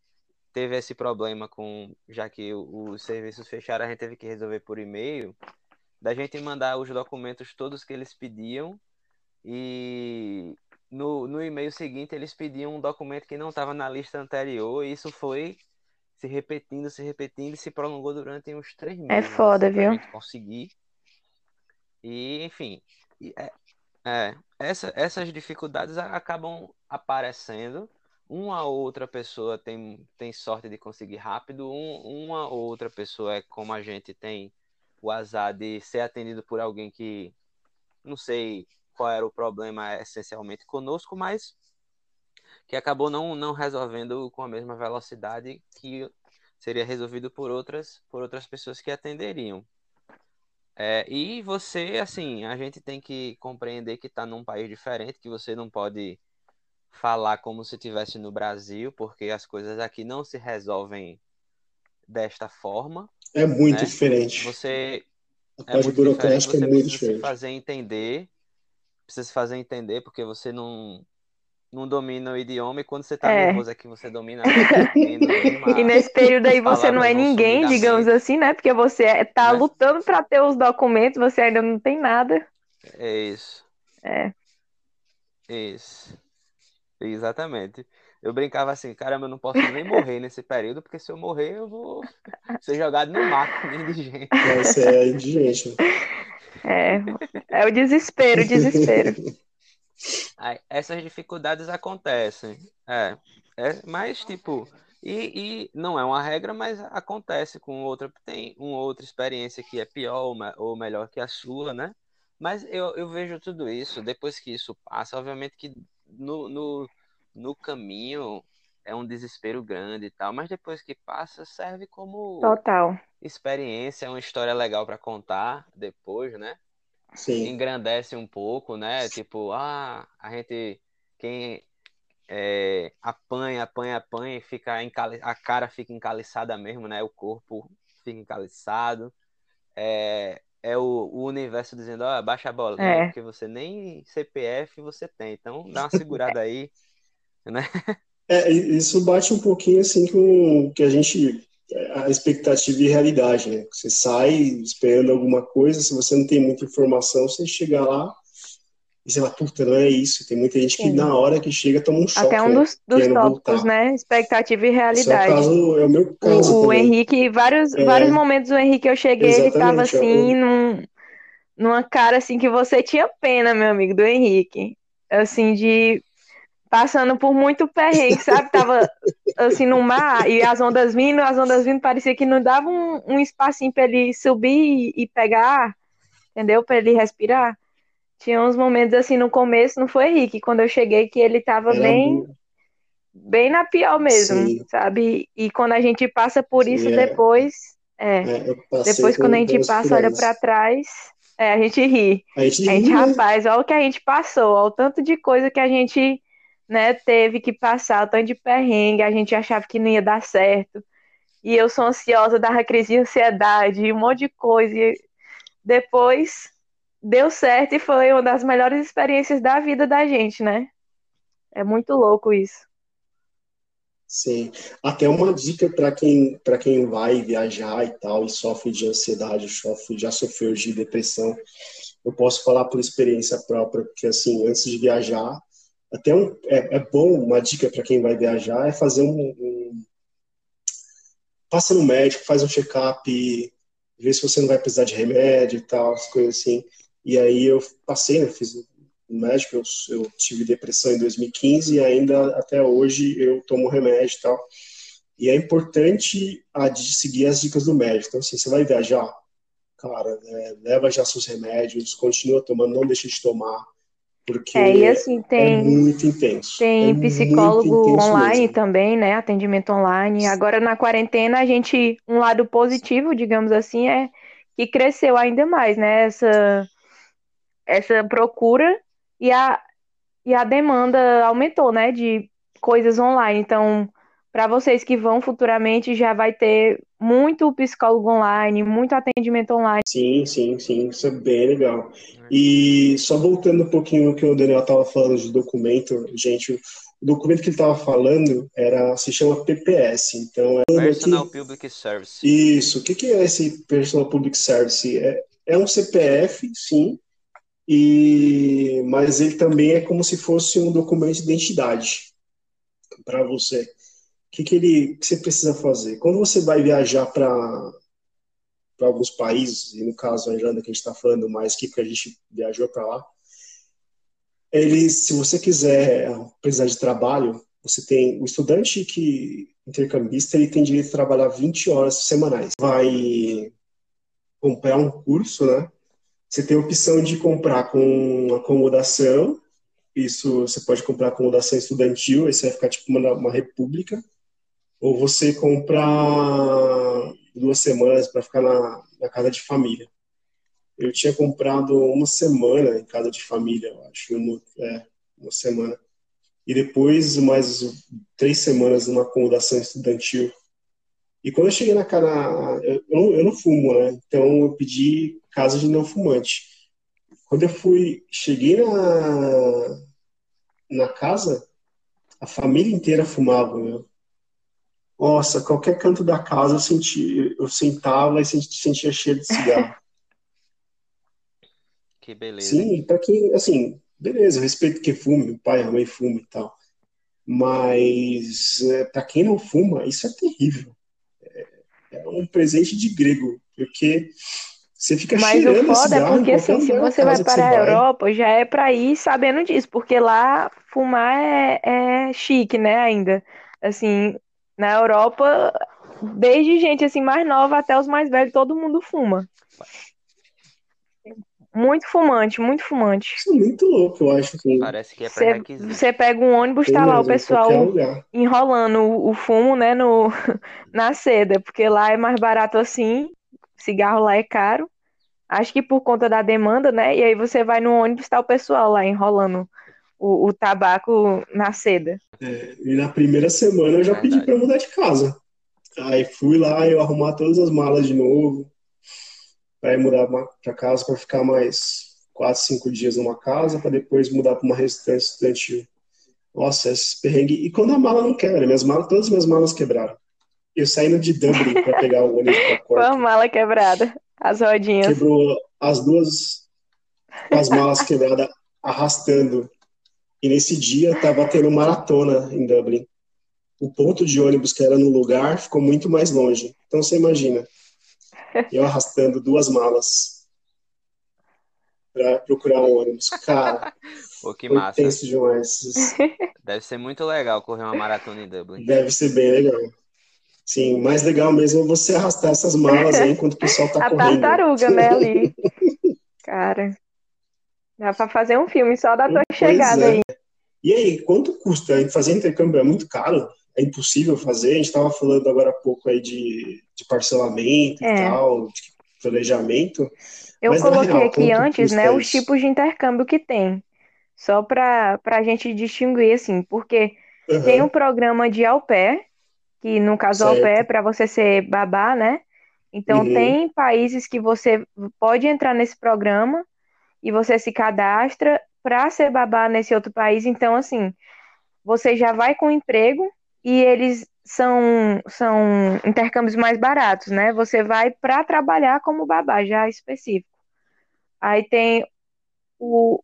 Speaker 1: teve esse problema com, já que os serviços fecharam, a gente teve que resolver por e-mail, da gente mandar os documentos todos que eles pediam e no, no e-mail seguinte eles pediam um documento que não estava na lista anterior e isso foi se repetindo, se repetindo e se prolongou durante uns três é
Speaker 2: meses. É foda, viu?
Speaker 1: conseguir. E, enfim, é, é, essa, essas dificuldades acabam aparecendo. Uma ou outra pessoa tem, tem sorte de conseguir rápido, um, uma ou outra pessoa é como a gente tem o azar de ser atendido por alguém que, não sei, qual era o problema essencialmente conosco, mas que acabou não, não resolvendo com a mesma velocidade que seria resolvido por outras, por outras pessoas que atenderiam. É, e você, assim, a gente tem que compreender que está num país diferente, que você não pode falar como se estivesse no Brasil, porque as coisas aqui não se resolvem desta forma.
Speaker 3: É muito né? diferente.
Speaker 1: Você a é parte burocrática é muito diferente. fazer entender precisa se fazer entender, porque você não. não domina o idioma e quando você tá
Speaker 2: É.
Speaker 1: nervoso é que você domina menos demais.
Speaker 2: E nesse período aí você não é ninguém, digamos assim, né? Porque você é- tá
Speaker 1: Né?
Speaker 2: lutando pra ter os documentos, você ainda não tem nada.
Speaker 1: É isso.
Speaker 2: É.
Speaker 1: Isso. Exatamente. Eu brincava assim, caramba, eu não posso nem morrer nesse período, porque se eu morrer, eu vou ser jogado no mar como indigente.
Speaker 3: Mas é indigente.
Speaker 2: É, é o desespero, o desespero.
Speaker 1: Essas dificuldades acontecem. É, é mas tipo, e, e não é uma regra, mas acontece com outra, tem uma outra experiência que é pior ou melhor que a sua, né? Mas eu, eu vejo tudo isso, depois que isso passa, obviamente que no, no, no caminho é um desespero grande e tal, mas depois que passa, serve como
Speaker 2: Total.
Speaker 1: experiência, é uma história legal para contar depois, né?
Speaker 3: Sim.
Speaker 1: engrandece um pouco, né? Tipo, ah, a gente quem é, apanha, apanha, apanha e fica encali... a cara fica encaliçada mesmo, né? O corpo fica encaliçado. É, é o, o universo dizendo, ó, baixa a bola,
Speaker 2: É.
Speaker 1: porque você nem CPF você tem, então dá uma segurada aí, né?
Speaker 3: É, isso bate um pouquinho assim com o que a gente. a expectativa e realidade, né? Você sai esperando alguma coisa, se você não tem muita informação, você chega lá e você fala, puta, não é isso. Tem muita gente que
Speaker 2: Sim.
Speaker 3: na hora que chega toma um choque,
Speaker 2: Até um
Speaker 3: né?
Speaker 2: dos, dos
Speaker 3: Querendo
Speaker 2: tópicos,
Speaker 3: voltar.
Speaker 2: né? Expectativa e
Speaker 3: Esse é o
Speaker 2: realidade.
Speaker 3: caso, é o meu caso
Speaker 2: O, o. Henrique, vários,
Speaker 3: É.
Speaker 2: vários momentos o Henrique eu cheguei, ele tava
Speaker 3: Exatamente, é
Speaker 2: assim,
Speaker 3: o-
Speaker 2: num, numa cara assim que você tinha pena, meu amigo, do Henrique. Assim, de passando por muito perrengue, sabe? Tava assim no mar e as ondas vindo, as ondas vindo, parecia que não dava um, um espacinho pra ele subir e, pegar ar, entendeu? Pra ele respirar. Tinha uns momentos assim no começo, não foi Henrique, quando eu cheguei que ele tava
Speaker 3: Era
Speaker 2: bem bem na pior mesmo,
Speaker 3: Sim.
Speaker 2: sabe? E quando a gente passa por
Speaker 3: Sim,
Speaker 2: isso
Speaker 3: é.
Speaker 2: depois, é,
Speaker 3: é,
Speaker 2: depois quando a gente passa, olha pra trás, é, a gente ri.
Speaker 3: A gente
Speaker 2: A gente,
Speaker 3: ri, né?
Speaker 2: rapaz, olha o que a gente passou, olha o tanto de coisa que a gente, né, teve que passar, o tanto de perrengue, a gente achava que não ia dar certo. E eu sou ansiosa, dava crise de ansiedade, um monte de coisa. E depois deu certo e foi uma das melhores experiências da vida da gente, né? É muito louco isso.
Speaker 3: Sim. Até uma dica para quem, quem vai viajar e tal, e sofre de ansiedade, sofre, já sofreu de depressão. Eu posso falar por experiência própria, porque assim, antes de viajar, até um, é, é bom, uma dica para quem vai viajar é fazer um, um- Passa no médico, faz um check-up, vê se você não vai precisar de remédio e tal, as coisas assim. E aí eu passei, né, fiz no médico, eu, eu tive depressão em 2015 e ainda até hoje eu tomo remédio e tal. E é importante a, de seguir as dicas do médico. Então, assim, você vai viajar, cara, né, leva já seus remédios, continua tomando, não deixa de tomar, porque
Speaker 2: É, e assim,
Speaker 3: é
Speaker 2: tem.
Speaker 3: muito intenso.
Speaker 2: Tem
Speaker 3: é
Speaker 2: psicólogo
Speaker 3: intenso
Speaker 2: online
Speaker 3: mesmo.
Speaker 2: também, né? Atendimento online. Agora na quarentena, a gente, um lado positivo, digamos assim, é que cresceu ainda mais, né? Essa, essa procura e a, e a demanda aumentou, né? De coisas online. Então, para vocês que vão futuramente, já vai ter muito psicólogo online, muito atendimento online.
Speaker 3: Sim, sim, sim, isso é bem legal. E só voltando um pouquinho no que o Daniel estava falando de documento, gente, o documento que ele estava falando era se chama PPS. Então, é
Speaker 1: Personal Public Service.
Speaker 3: Isso. O que, que é esse Personal Public Service? É, é um CPF, sim, e mas ele também é como se fosse um documento de identidade para você. Que, que ele que você precisa fazer? Quando você vai viajar para para alguns países, e no caso a Irlanda que a gente está falando mais aqui, porque a gente viajou para lá, eles, se você quiser precisar de trabalho, você tem o estudante que intercambista, ele tem direito a trabalhar 20 horas semanais. Vai comprar um curso, né? Você tem a opção de comprar com acomodação, isso você pode comprar acomodação estudantil, aí você vai ficar tipo uma, uma república, ou você comprar duas semanas para ficar na, na casa de família. Eu tinha comprado uma semana em casa de família, eu acho, uma, é, uma semana. E depois mais três semanas numa acomodação estudantil. E quando eu cheguei na casa, eu, eu não fumo, né? Então eu pedi casa de não fumante. Quando eu fui, cheguei na, na casa, a família inteira fumava, meu. Nossa, qualquer canto da casa eu sentia, eu sentava e sentia cheiro de cigarro.
Speaker 1: Que beleza.
Speaker 3: Sim, para quem, assim, beleza, respeito que fume, o pai, a mãe fuma e tal. Mas é, para quem não fuma, isso é terrível. É, é, um presente de grego, porque você fica
Speaker 2: Mas
Speaker 3: cheirando
Speaker 2: o foda é porque assim, se você vai para a Europa, já é para ir sabendo disso, porque lá fumar é, é chique, né, ainda. Assim, na Europa, desde gente assim mais nova até os mais velhos, todo mundo fuma. Muito fumante, muito fumante.
Speaker 3: Isso é muito louco, eu acho. Que...
Speaker 1: Parece que é pré-requisito.
Speaker 2: Você pega um ônibus, tá lá o pessoal enrolando o, o fumo, né, no, na seda, porque lá é mais barato assim, cigarro lá é caro. Acho que por conta da demanda, né? E aí você vai no ônibus, tá o pessoal lá enrolando o, o tabaco na seda.
Speaker 3: É, e na primeira semana eu já pedi para mudar de casa. Aí fui lá, eu arrumar todas as malas de novo, para mudar para casa para ficar mais quatro, cinco dias numa casa, para depois mudar para uma residência estudantil. Nossa, esse perrengue. E quando a mala não quebra, minhas malas, todas as minhas malas quebraram. Eu saindo de Dublin para pegar o ônibus para
Speaker 2: Com a mala quebrada, as rodinhas.
Speaker 3: Quebrou as duas, as malas quebradas, arrastando. E nesse dia tava tendo maratona em Dublin. O ponto de ônibus que era no lugar ficou muito mais longe. Então você imagina, eu arrastando duas malas para procurar um ônibus. Cara,
Speaker 1: Pô, que massa.
Speaker 3: tenso demais.
Speaker 1: Deve ser muito legal correr uma maratona em Dublin.
Speaker 3: Deve ser bem legal. Sim, mais legal mesmo é você arrastar essas malas aí enquanto o pessoal tá
Speaker 2: A
Speaker 3: correndo.
Speaker 2: tartaruga, né, ali. Cara, dá pra fazer um filme só da tua
Speaker 3: Pois
Speaker 2: chegada
Speaker 3: é.
Speaker 2: aí.
Speaker 3: E aí, quanto custa? Fazer intercâmbio é muito caro? É impossível fazer? A gente estava falando agora há pouco aí de, de parcelamento
Speaker 2: É.
Speaker 3: e tal, de planejamento.
Speaker 2: Eu
Speaker 3: Mas,
Speaker 2: coloquei
Speaker 3: real,
Speaker 2: aqui antes, né, os tipos de intercâmbio que tem. Só para a gente distinguir, assim, porque
Speaker 3: Aham,
Speaker 2: tem o programa de au pair, que no caso au
Speaker 3: Certo.
Speaker 2: pair é para você ser babá, né? Então
Speaker 3: Uhum.
Speaker 2: tem países que você pode entrar nesse programa e você se cadastra para ser babá nesse outro país. Então, assim, você já vai com emprego e eles são, são intercâmbios mais baratos, né? Você vai para trabalhar como babá, já específico. Aí tem o.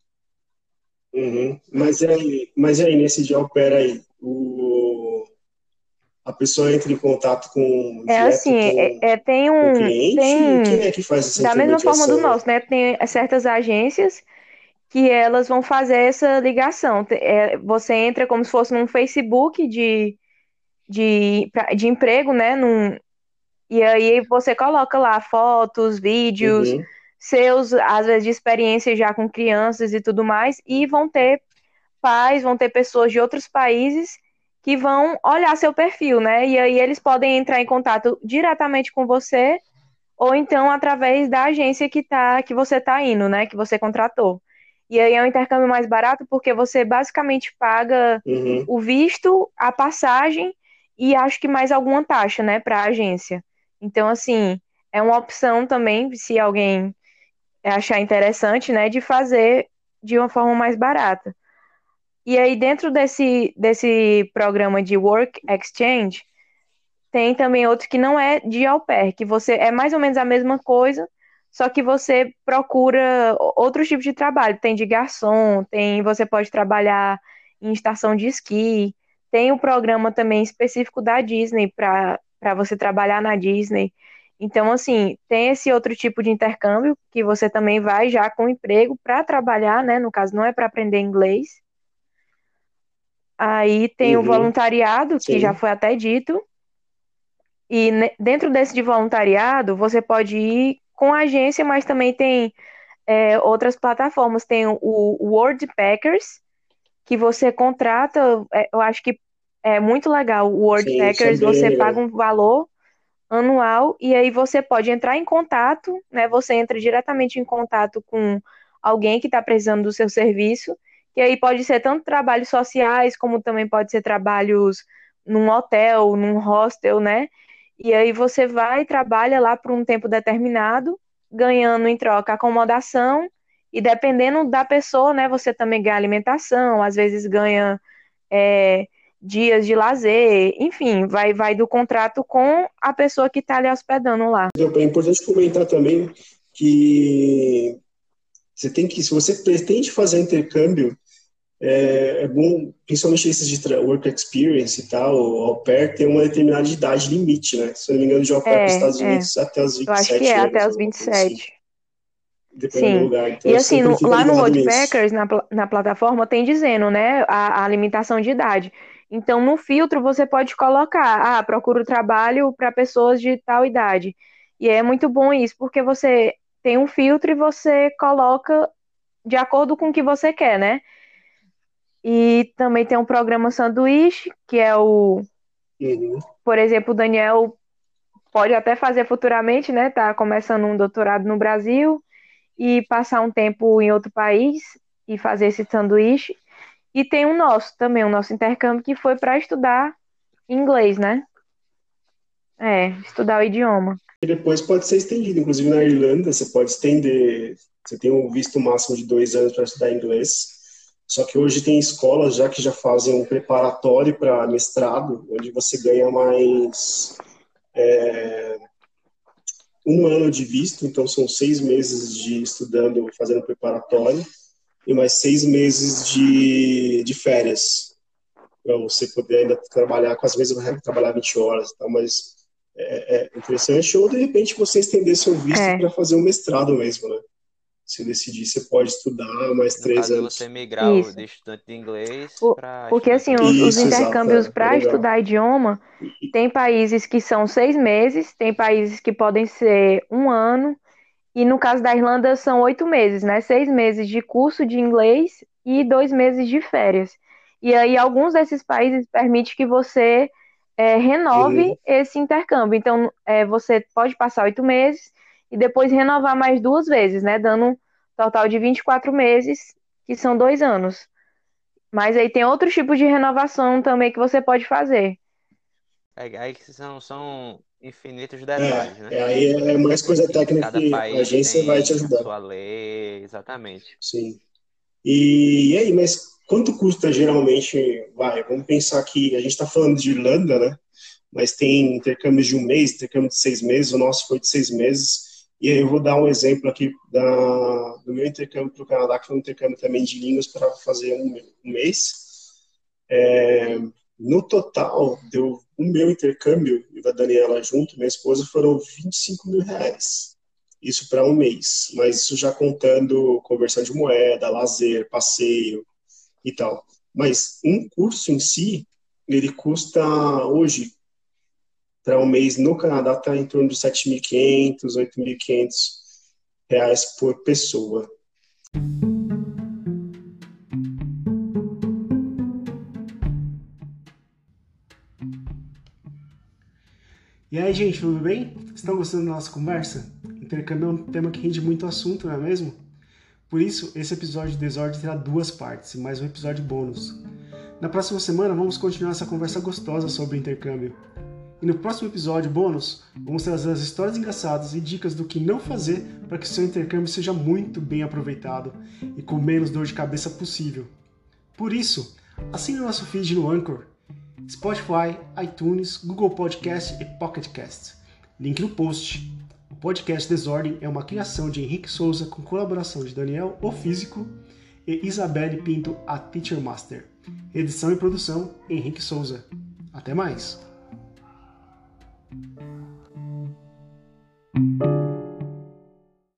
Speaker 3: uhum. Mas e aí, mas e aí, nesse au pair aí, a pessoa entra em contato com
Speaker 2: É assim,
Speaker 3: com
Speaker 2: é, é- tem um.
Speaker 3: cliente?
Speaker 2: Tem,
Speaker 3: Quem é que faz essa
Speaker 2: da mesma forma do nosso, né? Tem certas agências que elas vão fazer essa ligação. É, você entra como se fosse num Facebook de, de, de emprego, né? Num, e aí você coloca lá fotos, vídeos,
Speaker 3: Uhum.
Speaker 2: seus, às vezes, de experiência já com crianças e tudo mais, e vão ter pais, vão ter pessoas de outros países que vão olhar seu perfil, né? E aí eles podem entrar em contato diretamente com você ou então através da agência que tá, que você tá indo, né? Que você contratou. E aí é um intercâmbio mais barato porque você basicamente paga
Speaker 3: Uhum.
Speaker 2: o visto, a passagem e acho que mais alguma taxa, né, para a agência. Então, assim, é uma opção também, se alguém achar interessante, né, de fazer de uma forma mais barata. E aí, dentro desse, desse programa de Work Exchange, tem também outro que não é de au pair, que você é mais ou menos a mesma coisa, só que você procura outros tipos de trabalho. Tem de garçom, tem, você pode trabalhar em estação de esqui, tem o programa também específico da Disney para você trabalhar na Disney. Então, assim, tem esse outro tipo de intercâmbio que você também vai já com emprego para trabalhar, né? No caso, não é para aprender inglês. Aí tem o
Speaker 3: Uhum.
Speaker 2: voluntariado, que
Speaker 3: Sim.
Speaker 2: já foi até dito. E dentro desse de voluntariado, você pode ir com a agência, mas também tem é, outras plataformas. Tem o, o World Packers, que você contrata, é, eu acho que é muito legal. O World
Speaker 3: Sim, é
Speaker 2: Packers,
Speaker 3: bem
Speaker 2: você
Speaker 3: legal.
Speaker 2: paga um valor anual e aí você pode entrar em contato, né? Você entra diretamente em contato com alguém que está precisando do seu serviço, e aí pode ser tanto trabalhos sociais, como também pode ser trabalhos num hotel, num hostel, né? E aí você vai e trabalha lá por um tempo determinado, ganhando em troca acomodação, e dependendo da pessoa, né, você também ganha alimentação, às vezes ganha é, dias de lazer, enfim, vai, vai do contrato com a pessoa que está lhe hospedando lá.
Speaker 3: É importante comentar também que você tem que, se você pretende fazer intercâmbio, é, é bom, principalmente esses de work experience e tal, o au pair tem uma determinada idade limite, né? Se eu não me engano, de au pair é, para os Estados é. Unidos até os 27
Speaker 2: Eu acho que é, anos, até os 27. Assim,
Speaker 3: Sim. lugar. Então,
Speaker 2: e assim, no, lá no Woodpeckers, na, na plataforma, tem dizendo, né, a, a limitação de idade. Então, no filtro, você pode colocar, ah, procuro trabalho para pessoas de tal idade. E é muito bom isso, porque você tem um filtro e você coloca de acordo com o que você quer, né? E também tem um programa sanduíche, que é o. Uhum. Por exemplo, o Daniel pode até fazer futuramente, né? Tá começando um doutorado no Brasil e passar um tempo em outro país e fazer esse sanduíche. E tem um nosso também, o um nosso intercâmbio, que foi para estudar inglês, né? É, estudar o idioma.
Speaker 3: E depois pode ser estendido. Inclusive na Irlanda, você pode estender. Você tem um visto máximo de dois anos para estudar inglês. Só que hoje tem escolas já que já fazem um preparatório para mestrado, onde você ganha mais é, um ano de visto, então são seis meses de estudando, fazendo preparatório, e mais seis meses de, de férias, para você poder ainda trabalhar, com as vezes vai trabalhar 20 horas e tal, mas é, é, interessante, ou de repente você estender seu visto é. para fazer um mestrado mesmo, né? Se decidir, você pode estudar mais no três caso, anos.
Speaker 1: você migrar o de estudante de inglês para.
Speaker 2: Porque assim, os, Isso, os intercâmbios para é estudar idioma, tem países que são seis meses, tem países que podem ser um ano, e no caso da Irlanda são oito meses, né? Seis meses de curso de inglês e dois meses de férias. E aí, alguns desses países permitem que você é, renove uhum. esse intercâmbio. Então, é, você pode passar oito meses e depois renovar mais duas vezes, né? Dando um total de 24 meses, que são dois anos. Mas aí tem outros tipos de renovação também que você pode fazer.
Speaker 1: É, aí são, são infinitos detalhes,
Speaker 3: é,
Speaker 1: né?
Speaker 3: É, aí é mais coisa técnica Cada que a agência vai te ajudar.
Speaker 1: Sua lei, exatamente.
Speaker 3: Sim. E, e aí, mas Quanto custa geralmente? Vai, vamos pensar que a gente está falando de Irlanda, né? Mas tem intercâmbios de um mês, intercâmbio de seis meses, o nosso foi de seis meses. E aí eu vou dar um exemplo aqui da, do meu intercâmbio para o Canadá, que foi um intercâmbio também de línguas para fazer um, um mês. É, no total, deu o meu intercâmbio e da Daniela junto, minha esposa, foram 25 mil reais. Isso para um mês, mas isso já contando conversão de moeda, lazer, passeio, e tal. Mas um curso em si, ele custa hoje, para um mês no Canadá, está em torno de 7.500, 8.500 reais por pessoa.
Speaker 4: E aí, gente, tudo bem? Estão gostando da nossa conversa? Intercâmbio é um tema que rende muito assunto, não é mesmo? Por isso, esse episódio de Desordem terá duas partes mais um episódio bônus. Na próxima semana, vamos continuar essa conversa gostosa sobre intercâmbio. E no próximo episódio bônus, vamos trazer as histórias engraçadas e dicas do que não fazer para que seu intercâmbio seja muito bem aproveitado e com menos dor de cabeça possível. Por isso, assine o nosso feed no Anchor, Spotify, iTunes, Google Podcast e Pocket Cast. Link no post. O podcast Desordem é uma criação de Henrique Souza com colaboração de Daniel, o Físico, e Isabelle Pinto, a Teacher Master. Edição e produção, Henrique Souza. Até mais! Thank you.